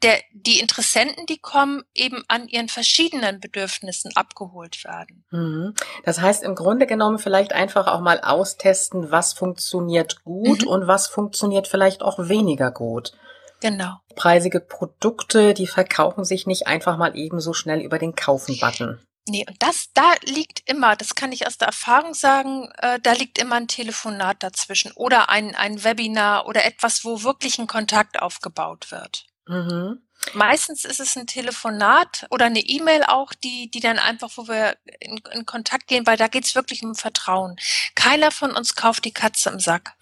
der, die Interessenten, die kommen, eben an ihren verschiedenen Bedürfnissen abgeholt werden.
Mhm. Das heißt im Grunde genommen vielleicht einfach auch mal austesten, was funktioniert gut mhm. und was funktioniert vielleicht auch weniger gut.
Genau.
Preisige Produkte, die verkaufen sich nicht einfach mal eben so schnell über den Kaufen-Button.
Nee, und das, da liegt immer, das kann ich aus der Erfahrung sagen, äh, da liegt immer ein Telefonat dazwischen oder ein, ein Webinar oder etwas, wo wirklich ein Kontakt aufgebaut wird. Mhm. Meistens ist es ein Telefonat oder eine E-Mail auch, die, die dann einfach, wo wir in, in Kontakt gehen, weil da geht's wirklich um Vertrauen. Keiner von uns kauft die Katze im Sack.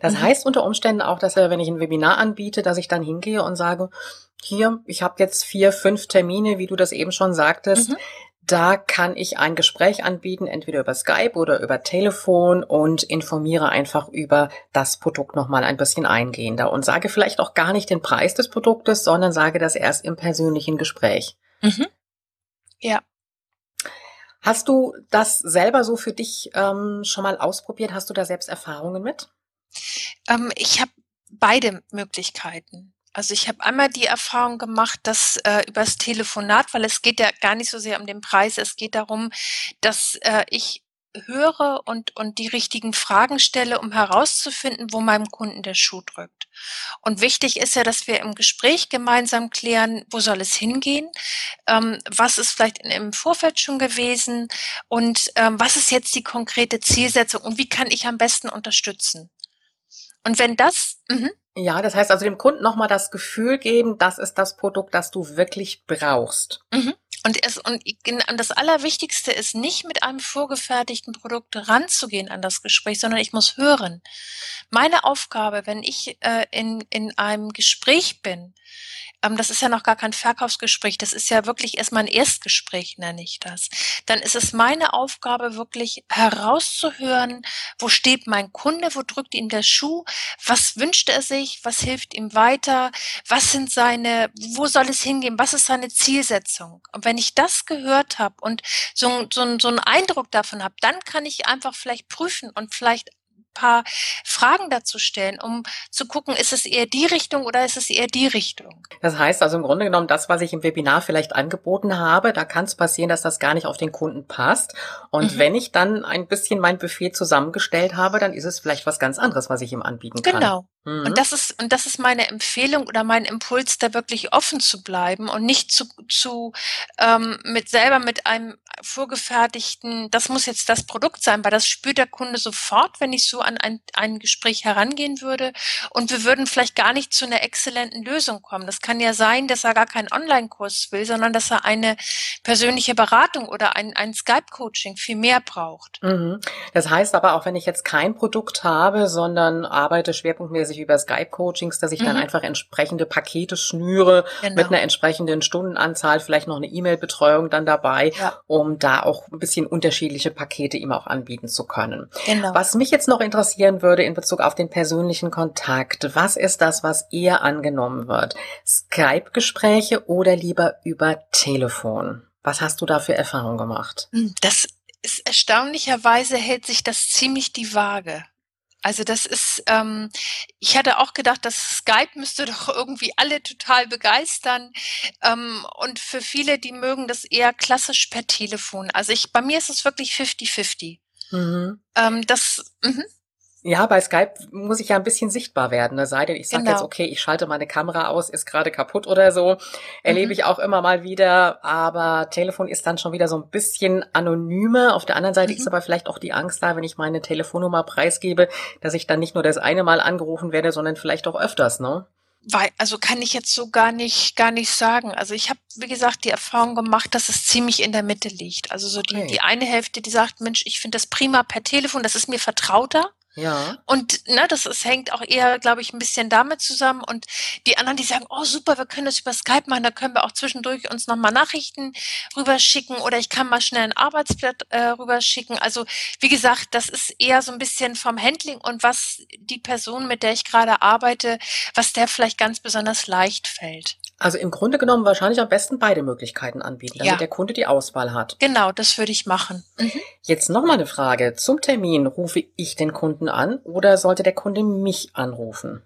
Das mhm. heißt unter Umständen auch, dass wenn ich ein Webinar anbiete, dass ich dann hingehe und sage, hier, ich habe jetzt vier, fünf Termine, wie du das eben schon sagtest. Mhm. Da kann ich ein Gespräch anbieten, entweder über Skype oder über Telefon und informiere einfach über das Produkt nochmal ein bisschen eingehender und sage vielleicht auch gar nicht den Preis des Produktes, sondern sage das erst im persönlichen Gespräch. Mhm.
Ja.
Hast du das selber so für dich ähm, schon mal ausprobiert? Hast du da selbst Erfahrungen mit?
Ähm, ich habe beide Möglichkeiten. Also ich habe einmal die Erfahrung gemacht, dass äh, übers Telefonat, weil es geht ja gar nicht so sehr um den Preis, es geht darum, dass äh, ich höre und, und die richtigen Fragen stelle, um herauszufinden, wo meinem Kunden der Schuh drückt. Und wichtig ist ja, dass wir im Gespräch gemeinsam klären, wo soll es hingehen, ähm, was ist vielleicht im Vorfeld schon gewesen und ähm, was ist jetzt die konkrete Zielsetzung und wie kann ich am besten unterstützen. Und wenn das,
mh. Ja, das heißt also dem Kunden nochmal das Gefühl geben, das ist das Produkt, das du wirklich brauchst.
Mhm. Und, es, und das Allerwichtigste ist nicht mit einem vorgefertigten Produkt ranzugehen an das Gespräch, sondern ich muss hören. Meine Aufgabe, wenn ich äh, in, in einem Gespräch bin, ähm, das ist ja noch gar kein Verkaufsgespräch, das ist ja wirklich erstmal ein Erstgespräch, nenne ich das. Dann ist es meine Aufgabe, wirklich herauszuhören, wo steht mein Kunde, wo drückt ihm der Schuh, was wünscht er sich, was hilft ihm weiter, was sind seine, wo soll es hingehen, was ist seine Zielsetzung. Und wenn ich das gehört habe und so, so, so einen Eindruck davon habe, dann kann ich einfach vielleicht prüfen und vielleicht paar Fragen dazu stellen, um zu gucken, ist es eher die Richtung oder ist es eher die Richtung.
Das heißt also im Grunde genommen, das, was ich im Webinar vielleicht angeboten habe, da kann es passieren, dass das gar nicht auf den Kunden passt. Und mhm. wenn ich dann ein bisschen mein Buffet zusammengestellt habe, dann ist es vielleicht was ganz anderes, was ich ihm anbieten kann.
Genau. Mhm. Und das ist, und das ist meine Empfehlung oder mein Impuls, da wirklich offen zu bleiben und nicht zu, zu ähm, mit selber mit einem vorgefertigten, das muss jetzt das Produkt sein, weil das spürt der Kunde sofort, wenn ich so an ein, ein Gespräch herangehen würde. Und wir würden vielleicht gar nicht zu einer exzellenten Lösung kommen. Das kann ja sein, dass er gar keinen Online-Kurs will, sondern dass er eine persönliche Beratung oder ein, ein Skype-Coaching viel mehr braucht.
Mhm. Das heißt aber auch, wenn ich jetzt kein Produkt habe, sondern arbeite schwerpunktmäßig über Skype-Coachings, dass ich mhm. dann einfach entsprechende Pakete schnüre genau. mit einer entsprechenden Stundenanzahl, vielleicht noch eine E-Mail-Betreuung dann dabei, ja. um da auch ein bisschen unterschiedliche Pakete ihm auch anbieten zu können. Genau. Was mich jetzt noch interessieren würde in Bezug auf den persönlichen Kontakt, was ist das, was eher angenommen wird? Skype-Gespräche oder lieber über Telefon? Was hast du da für Erfahrungen gemacht?
Hm, das ist erstaunlicherweise hält sich das ziemlich die Waage. Also das ist, ähm, ich hatte auch gedacht, dass Skype müsste doch irgendwie alle total begeistern. Ähm, und für viele, die mögen das eher klassisch per Telefon. Also ich, bei mir ist es wirklich 50-50. Mhm. Ähm, das, mh.
Ja, bei Skype muss ich ja ein bisschen sichtbar werden. Ne? Sei denn, ich sage genau. jetzt, okay, ich schalte meine Kamera aus, ist gerade kaputt oder so. Erlebe mhm. ich auch immer mal wieder. Aber Telefon ist dann schon wieder so ein bisschen anonymer. Auf der anderen Seite mhm. ist aber vielleicht auch die Angst da, wenn ich meine Telefonnummer preisgebe, dass ich dann nicht nur das eine Mal angerufen werde, sondern vielleicht auch öfters, ne?
Weil, also kann ich jetzt so gar nicht, gar nicht sagen. Also ich habe, wie gesagt, die Erfahrung gemacht, dass es ziemlich in der Mitte liegt. Also so die, okay. die eine Hälfte, die sagt, Mensch, ich finde das prima per Telefon, das ist mir vertrauter.
Ja.
Und ne, das ist, hängt auch eher, glaube ich, ein bisschen damit zusammen. Und die anderen, die sagen, oh super, wir können das über Skype machen, da können wir auch zwischendurch uns nochmal Nachrichten rüberschicken oder ich kann mal schnell ein Arbeitsblatt äh, rüberschicken. Also wie gesagt, das ist eher so ein bisschen vom Handling und was die Person, mit der ich gerade arbeite, was der vielleicht ganz besonders leicht fällt.
Also im Grunde genommen wahrscheinlich am besten beide Möglichkeiten anbieten, damit ja. der Kunde die Auswahl hat.
Genau, das würde ich machen. Mhm.
Jetzt nochmal eine Frage. Zum Termin rufe ich den Kunden an oder sollte der Kunde mich anrufen?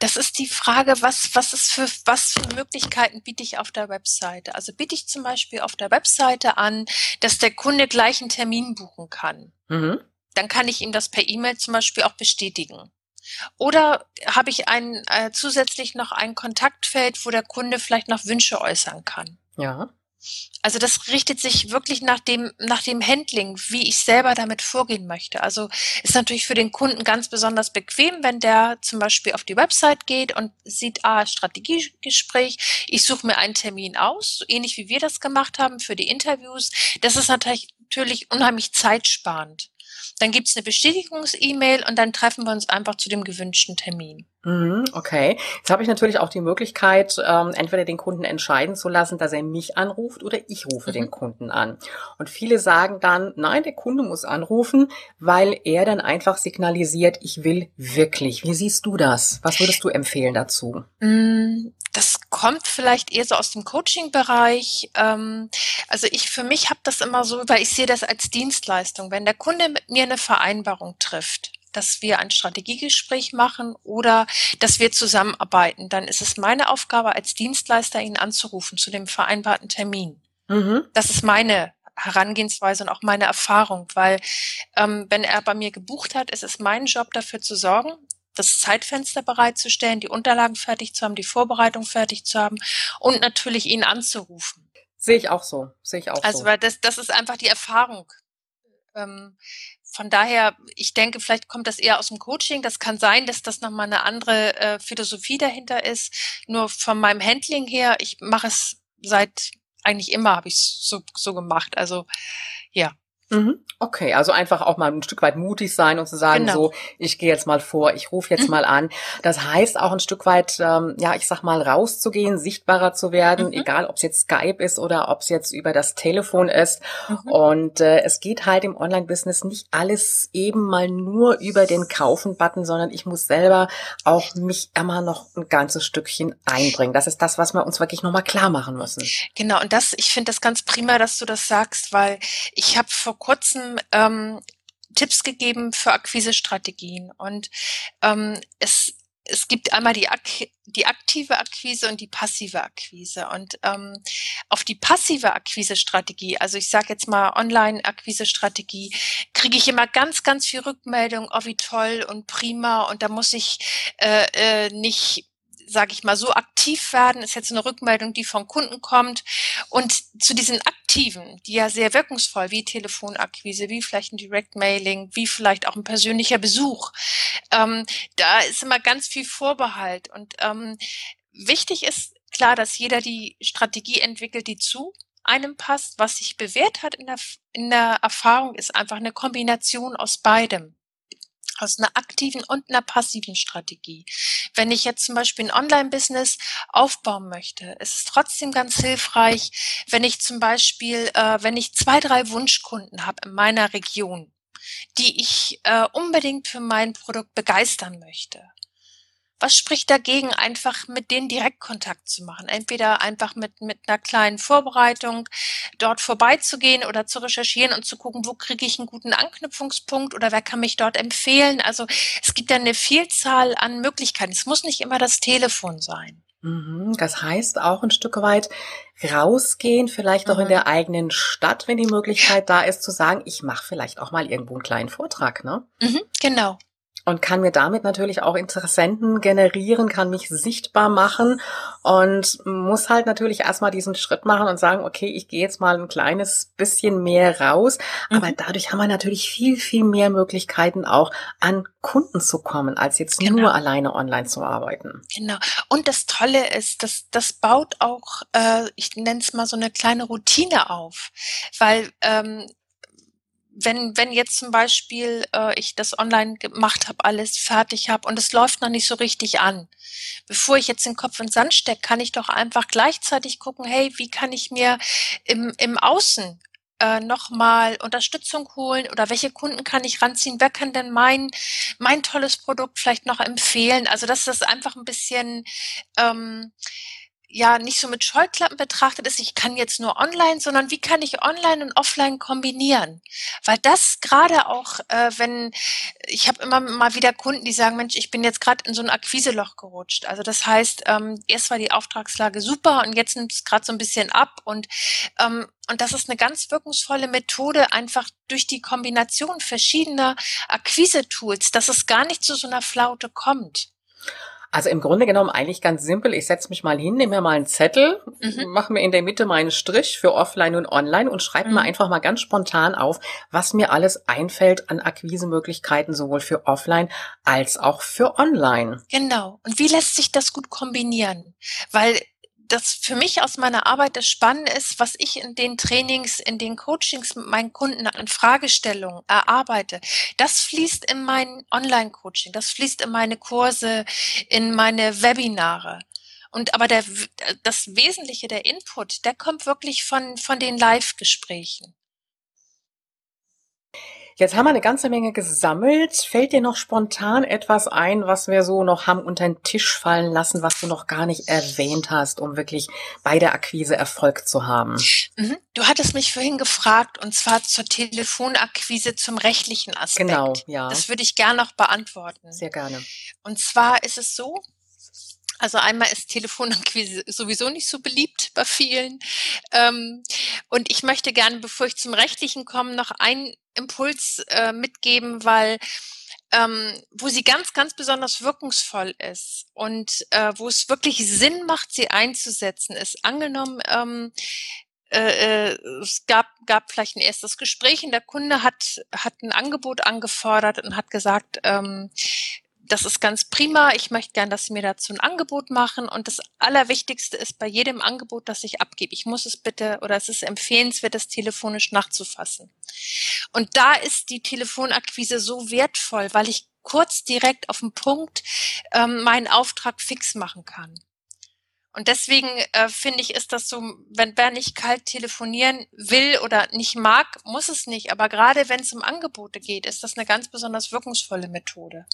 Das ist die Frage, was, was ist für, was für Möglichkeiten biete ich auf der Webseite? Also biete ich zum Beispiel auf der Webseite an, dass der Kunde gleich einen Termin buchen kann. Mhm. Dann kann ich ihm das per E-Mail zum Beispiel auch bestätigen. Oder habe ich ein, äh, zusätzlich noch ein Kontaktfeld, wo der Kunde vielleicht noch Wünsche äußern kann?
Ja.
Also das richtet sich wirklich nach dem, nach dem Handling, wie ich selber damit vorgehen möchte. Also ist natürlich für den Kunden ganz besonders bequem, wenn der zum Beispiel auf die Website geht und sieht, ah, Strategiegespräch, ich suche mir einen Termin aus, so ähnlich wie wir das gemacht haben für die Interviews. Das ist natürlich, natürlich unheimlich zeitsparend. Dann gibt's eine Bestätigungs-E-Mail und dann treffen wir uns einfach zu dem gewünschten Termin.
Mhm, okay. Jetzt habe ich natürlich auch die Möglichkeit, ähm, entweder den Kunden entscheiden zu lassen, dass er mich anruft oder ich rufe mhm. den Kunden an. Und viele sagen dann, nein, der Kunde muss anrufen, weil er dann einfach signalisiert, ich will wirklich. Wie siehst du das? Was würdest du empfehlen dazu?
Das kommt vielleicht eher so aus dem Coaching-Bereich. Ähm, also ich für mich habe das immer so, weil ich sehe das als Dienstleistung. Wenn der Kunde mit mir eine Vereinbarung trifft, dass wir ein Strategiegespräch machen oder dass wir zusammenarbeiten, dann ist es meine Aufgabe als Dienstleister, ihn anzurufen zu dem vereinbarten Termin. Mhm. Das ist meine Herangehensweise und auch meine Erfahrung, weil ähm, wenn er bei mir gebucht hat, ist es mein Job dafür zu sorgen, das Zeitfenster bereitzustellen, die Unterlagen fertig zu haben, die Vorbereitung fertig zu haben und natürlich ihn anzurufen.
Sehe ich auch so, sehe ich auch
also, so. Also weil das, das ist einfach die Erfahrung. Ähm, von daher, ich denke, vielleicht kommt das eher aus dem Coaching. Das kann sein, dass das nochmal eine andere äh, Philosophie dahinter ist. Nur von meinem Handling her, ich mache es seit eigentlich immer, habe ich es so, so gemacht. Also ja.
Mhm. Okay, also einfach auch mal ein Stück weit mutig sein und zu sagen, genau. so, ich gehe jetzt mal vor, ich rufe jetzt mhm. mal an. Das heißt auch ein Stück weit, ähm, ja, ich sag mal, rauszugehen, sichtbarer zu werden, mhm. egal ob es jetzt Skype ist oder ob es jetzt über das Telefon ist. Mhm. Und äh, es geht halt im Online-Business nicht alles eben mal nur über den Kaufen-Button, sondern ich muss selber auch mich immer noch ein ganzes Stückchen einbringen. Das ist das, was wir uns wirklich nochmal klar machen müssen.
Genau, und das, ich finde das ganz prima, dass du das sagst, weil ich habe vor kurzem ähm, Tipps gegeben für Akquisestrategien. Und ähm, es es gibt einmal die, Ak die aktive Akquise und die passive Akquise. Und ähm, auf die passive Akquise-Strategie, also ich sage jetzt mal Online-Akquise-Strategie, kriege ich immer ganz, ganz viel Rückmeldung, oh wie toll und prima. Und da muss ich äh, äh, nicht sage ich mal, so aktiv werden, ist jetzt eine Rückmeldung, die von Kunden kommt. Und zu diesen aktiven, die ja sehr wirkungsvoll, wie Telefonakquise, wie vielleicht ein Direct Mailing, wie vielleicht auch ein persönlicher Besuch, ähm, da ist immer ganz viel Vorbehalt. Und ähm, wichtig ist klar, dass jeder die Strategie entwickelt, die zu einem passt. Was sich bewährt hat in der, in der Erfahrung, ist einfach eine Kombination aus beidem aus einer aktiven und einer passiven Strategie. Wenn ich jetzt zum Beispiel ein Online-Business aufbauen möchte, ist es trotzdem ganz hilfreich, wenn ich zum Beispiel, äh, wenn ich zwei, drei Wunschkunden habe in meiner Region, die ich äh, unbedingt für mein Produkt begeistern möchte was spricht dagegen, einfach mit denen Direktkontakt zu machen? Entweder einfach mit, mit einer kleinen Vorbereitung dort vorbeizugehen oder zu recherchieren und zu gucken, wo kriege ich einen guten Anknüpfungspunkt oder wer kann mich dort empfehlen. Also es gibt ja eine Vielzahl an Möglichkeiten. Es muss nicht immer das Telefon sein.
Mhm, das heißt auch ein Stück weit rausgehen, vielleicht auch in mhm. der eigenen Stadt, wenn die Möglichkeit da ist, zu sagen, ich mache vielleicht auch mal irgendwo einen kleinen Vortrag, ne?
Mhm, genau
und kann mir damit natürlich auch Interessenten generieren, kann mich sichtbar machen und muss halt natürlich erstmal diesen Schritt machen und sagen, okay, ich gehe jetzt mal ein kleines bisschen mehr raus, mhm. aber dadurch haben wir natürlich viel, viel mehr Möglichkeiten auch an Kunden zu kommen, als jetzt genau. nur alleine online zu arbeiten.
Genau. Und das Tolle ist, dass das baut auch, äh, ich nenne es mal so eine kleine Routine auf, weil ähm, wenn, wenn jetzt zum Beispiel äh, ich das online gemacht habe, alles fertig habe und es läuft noch nicht so richtig an, bevor ich jetzt den Kopf in den Sand stecke, kann ich doch einfach gleichzeitig gucken, hey, wie kann ich mir im, im Außen äh, nochmal Unterstützung holen oder welche Kunden kann ich ranziehen? Wer kann denn mein, mein tolles Produkt vielleicht noch empfehlen? Also, dass das einfach ein bisschen ähm, ja nicht so mit Scheuklappen betrachtet ist, ich kann jetzt nur online, sondern wie kann ich online und offline kombinieren? Weil das gerade auch, äh, wenn ich habe immer mal wieder Kunden, die sagen, Mensch, ich bin jetzt gerade in so ein Akquiseloch gerutscht. Also das heißt, ähm, erst war die Auftragslage super und jetzt nimmt es gerade so ein bisschen ab und ähm, und das ist eine ganz wirkungsvolle Methode, einfach durch die Kombination verschiedener Akquise-Tools, dass es gar nicht zu so einer Flaute kommt.
Also im Grunde genommen eigentlich ganz simpel. Ich setze mich mal hin, nehme mir mal einen Zettel, mhm. mache mir in der Mitte meinen Strich für Offline und Online und schreibe mhm. mir einfach mal ganz spontan auf, was mir alles einfällt an Akquisemöglichkeiten sowohl für Offline als auch für Online.
Genau. Und wie lässt sich das gut kombinieren? Weil das für mich aus meiner Arbeit das Spannende ist, was ich in den Trainings, in den Coachings mit meinen Kunden an Fragestellungen erarbeite. Das fließt in mein Online-Coaching, das fließt in meine Kurse, in meine Webinare. Und aber der, das Wesentliche, der Input, der kommt wirklich von, von den Live-Gesprächen.
Jetzt haben wir eine ganze Menge gesammelt. Fällt dir noch spontan etwas ein, was wir so noch haben unter den Tisch fallen lassen, was du noch gar nicht erwähnt hast, um wirklich bei der Akquise Erfolg zu haben?
Mhm. Du hattest mich vorhin gefragt, und zwar zur Telefonakquise zum rechtlichen Aspekt.
Genau, ja.
Das würde ich gerne noch beantworten.
Sehr gerne.
Und zwar ist es so, also einmal ist Telefonakquise sowieso nicht so beliebt bei vielen. Ähm, und ich möchte gerne, bevor ich zum Rechtlichen komme, noch einen Impuls äh, mitgeben, weil ähm, wo sie ganz, ganz besonders wirkungsvoll ist und äh, wo es wirklich Sinn macht, sie einzusetzen, ist angenommen, ähm, äh, es gab, gab vielleicht ein erstes Gespräch und der Kunde hat, hat ein Angebot angefordert und hat gesagt, ähm, das ist ganz prima. Ich möchte gern, dass Sie mir dazu ein Angebot machen. Und das Allerwichtigste ist bei jedem Angebot, das ich abgebe, ich muss es bitte oder es ist empfehlenswert, das telefonisch nachzufassen. Und da ist die Telefonakquise so wertvoll, weil ich kurz direkt auf den Punkt ähm, meinen Auftrag fix machen kann. Und deswegen äh, finde ich, ist das so, wenn wer nicht kalt telefonieren will oder nicht mag, muss es nicht. Aber gerade wenn es um Angebote geht, ist das eine ganz besonders wirkungsvolle Methode.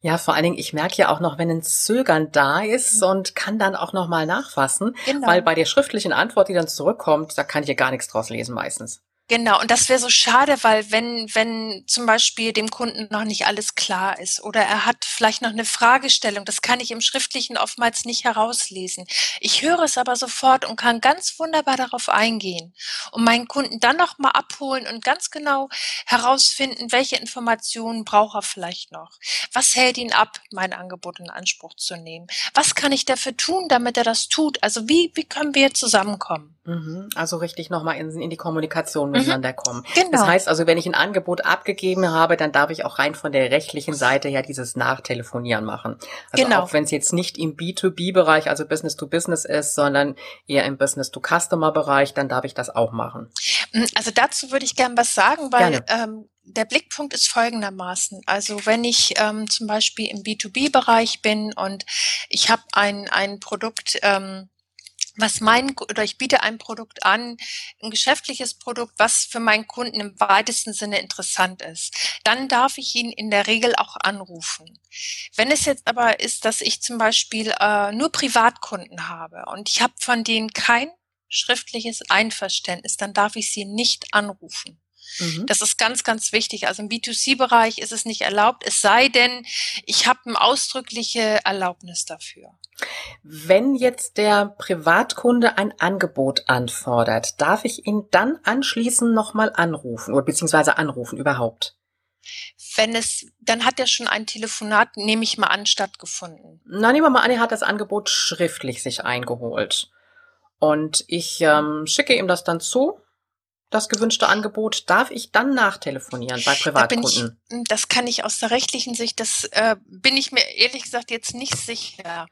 Ja, vor allen Dingen, ich merke ja auch noch, wenn ein Zögern da ist mhm. und kann dann auch nochmal nachfassen, genau. weil bei der schriftlichen Antwort, die dann zurückkommt, da kann ich ja gar nichts draus lesen meistens.
Genau, und das wäre so schade, weil wenn, wenn zum Beispiel dem Kunden noch nicht alles klar ist oder er hat vielleicht noch eine Fragestellung, das kann ich im Schriftlichen oftmals nicht herauslesen. Ich höre es aber sofort und kann ganz wunderbar darauf eingehen und meinen Kunden dann nochmal abholen und ganz genau herausfinden, welche Informationen braucht er vielleicht noch. Was hält ihn ab, mein Angebot in Anspruch zu nehmen? Was kann ich dafür tun, damit er das tut? Also wie, wie können wir zusammenkommen?
Mhm. Also richtig nochmal in, in die Kommunikation miteinander mhm. kommen.
Genau.
Das heißt also, wenn ich ein Angebot abgegeben habe, dann darf ich auch rein von der rechtlichen Seite her dieses Nachtelefonieren machen. Also
genau.
auch wenn es jetzt nicht im B2B-Bereich, also Business to Business ist, sondern eher im Business to Customer-Bereich, dann darf ich das auch machen.
Mm, also dazu würde ich gern was sagen, weil ähm, der Blickpunkt ist folgendermaßen. Also wenn ich ähm, zum Beispiel im B2B-Bereich bin und ich habe ein, ein Produkt, ähm, was mein oder ich biete ein Produkt an, ein geschäftliches Produkt, was für meinen Kunden im weitesten Sinne interessant ist, dann darf ich ihn in der Regel auch anrufen. Wenn es jetzt aber ist, dass ich zum Beispiel äh, nur Privatkunden habe und ich habe von denen kein schriftliches Einverständnis, dann darf ich sie nicht anrufen. Mhm. Das ist ganz, ganz wichtig. Also im B2C-Bereich ist es nicht erlaubt, es sei denn, ich habe eine ausdrückliche Erlaubnis dafür.
Wenn jetzt der Privatkunde ein Angebot anfordert, darf ich ihn dann anschließend nochmal anrufen oder beziehungsweise anrufen überhaupt?
Wenn es, dann hat er schon ein Telefonat, nehme ich mal an, stattgefunden.
Na, nehmen wir mal an, er hat das Angebot schriftlich sich eingeholt. Und ich ähm, schicke ihm das dann zu das gewünschte Angebot, darf ich dann nachtelefonieren bei Privatkunden?
Da ich, das kann ich aus der rechtlichen Sicht, das äh, bin ich mir ehrlich gesagt jetzt nicht sicher.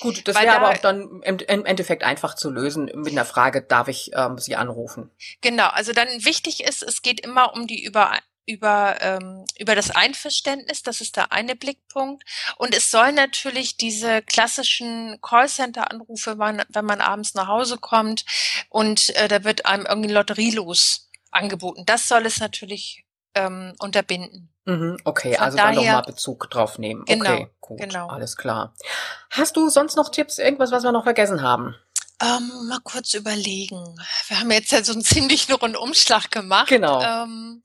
Gut, das wäre aber auch dann im, im, Endeffekt einfach zu lösen mit einer Frage, darf ich ähm, Sie anrufen?
Genau, also dann wichtig ist, es geht immer um die Über über, ähm, über das Einverständnis, das ist der eine Blickpunkt. Und es soll natürlich diese klassischen Callcenter-Anrufe, wenn man abends nach Hause kommt und äh, da wird einem irgendwie Lotterielos angeboten. Das soll es natürlich ähm, unterbinden.
Mhm, okay, Von also daher, dann nochmal Bezug drauf nehmen.
Genau,
okay, gut,
genau.
alles klar. Hast du sonst noch Tipps, irgendwas, was wir noch vergessen haben?
Ähm, mal kurz überlegen. Wir haben jetzt ja so einen ziemlichen Rundumschlag gemacht.
Genau.
Ähm,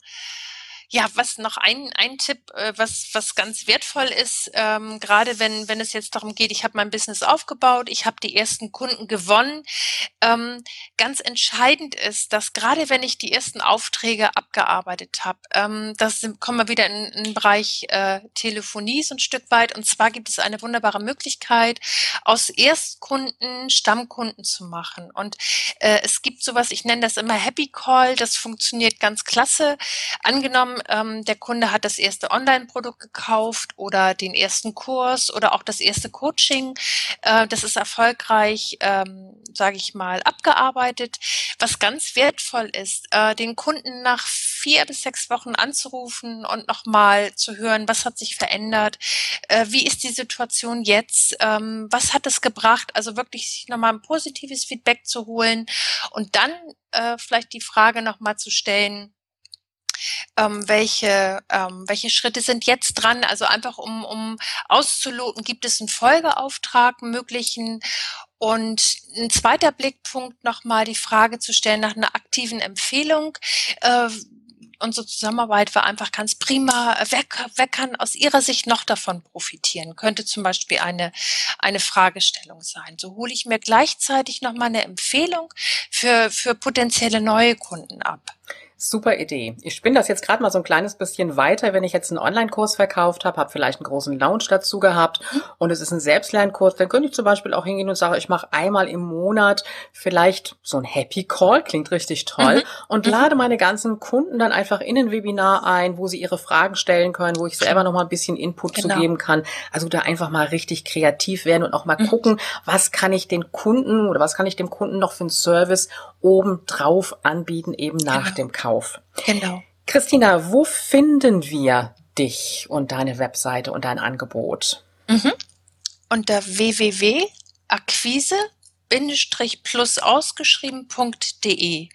ja, was noch ein, ein Tipp, äh, was, was ganz wertvoll ist, ähm, gerade wenn, wenn es jetzt darum geht, ich habe mein Business aufgebaut, ich habe die ersten Kunden gewonnen. Ähm, ganz entscheidend ist, dass gerade wenn ich die ersten Aufträge abgearbeitet habe, ähm, das sind, kommen wir wieder in, in den Bereich äh, Telefonie so ein Stück weit. Und zwar gibt es eine wunderbare Möglichkeit, aus Erstkunden Stammkunden zu machen. Und äh, es gibt sowas, ich nenne das immer Happy Call, das funktioniert ganz klasse. Angenommen, ähm, der Kunde hat das erste Online-Produkt gekauft oder den ersten Kurs oder auch das erste Coaching. Äh, das ist erfolgreich, ähm, sage ich mal, abgearbeitet. Was ganz wertvoll ist, äh, den Kunden nach vier bis sechs Wochen anzurufen und nochmal zu hören, was hat sich verändert, äh, wie ist die Situation jetzt, ähm, was hat es gebracht, also wirklich nochmal ein positives Feedback zu holen und dann äh, vielleicht die Frage nochmal zu stellen, ähm, welche, ähm, welche Schritte sind jetzt dran, also einfach um, um auszuloten, gibt es einen Folgeauftrag möglichen und ein zweiter Blickpunkt nochmal die Frage zu stellen nach einer aktiven Empfehlung. Äh, unsere Zusammenarbeit war einfach ganz prima. Wer, wer kann aus Ihrer Sicht noch davon profitieren? Könnte zum Beispiel eine, eine Fragestellung sein. So hole ich mir gleichzeitig nochmal eine Empfehlung für, für potenzielle neue Kunden ab.
Super Idee. Ich spinne das jetzt gerade mal so ein kleines bisschen weiter, wenn ich jetzt einen Online-Kurs verkauft habe, habe vielleicht einen großen Lounge dazu gehabt und es ist ein Selbstlernkurs, dann könnte ich zum Beispiel auch hingehen und sagen, ich mache einmal im Monat vielleicht so ein Happy Call, klingt richtig toll, mhm. und mhm. lade meine ganzen Kunden dann einfach in ein Webinar ein, wo sie ihre Fragen stellen können, wo ich selber noch mal ein bisschen Input genau. zu geben kann. Also da einfach mal richtig kreativ werden und auch mal mhm. gucken, was kann ich den Kunden oder was kann ich dem Kunden noch für einen Service obendrauf anbieten, eben nach genau. dem Kauf.
Genau.
Christina, wo finden wir dich und deine Webseite und dein Angebot?
Mhm. Unter www.akquise plus ausgeschrieben.de.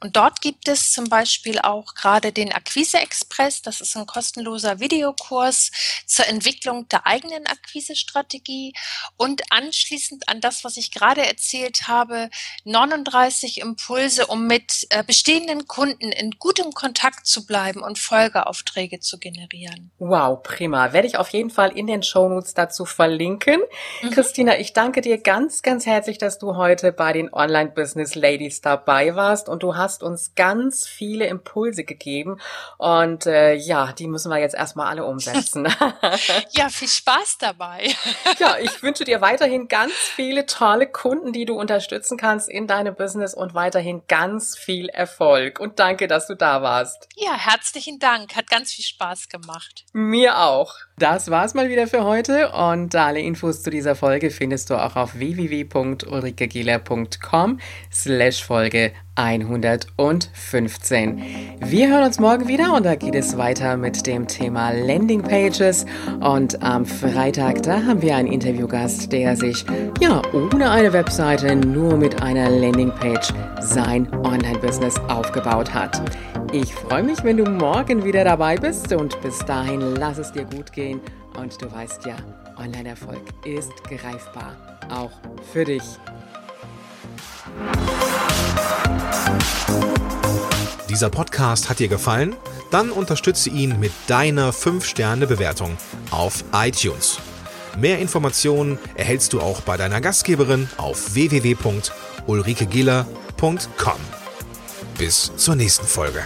Und dort gibt es zum Beispiel auch gerade den Akquise Express. Das ist ein kostenloser Videokurs zur Entwicklung der eigenen Akquisestrategie und anschließend an das, was ich gerade erzählt habe, 39 Impulse, um mit äh, bestehenden Kunden in gutem Kontakt zu bleiben und Folgeaufträge zu generieren.
Wow, prima. Werde ich auf jeden Fall in den Shownotes dazu verlinken. Mhm. Christina, ich danke dir ganz, ganz herzlich, dass du heute bei den Online Business Ladies dabei warst und du hast uns ganz viele Impulse gegeben und äh, ja, die müssen wir jetzt erstmal alle umsetzen.
ja, viel Spaß dabei.
ja, ich wünsche dir weiterhin ganz viele tolle Kunden, die du unterstützen kannst in deinem Business und weiterhin ganz viel Erfolg und danke, dass du da warst.
Ja, herzlichen Dank. Hat ganz viel Spaß gemacht.
Mir auch. Das war's mal wieder für heute und alle Infos zu dieser Folge findest du auch auf www.ulrikegieler.com slash Folge 115. Wir hören uns morgen wieder und da geht es weiter mit dem Thema Landing Pages und am Freitag, da haben wir einen Interviewgast, der sich ja ohne eine Webseite nur mit einer Landing Page sein Online-Business aufgebaut hat. Ich freue mich, wenn du morgen wieder dabei bist und bis dahin lass es dir gut gehen und du weißt ja, Online-Erfolg ist greifbar, auch für dich.
Dieser Podcast hat dir gefallen? Dann unterstütze ihn mit deiner 5-Sterne-Bewertung auf iTunes. Mehr Informationen erhältst du auch bei deiner Gastgeberin auf www.ulrikegiller.com. Bis zur nächsten Folge.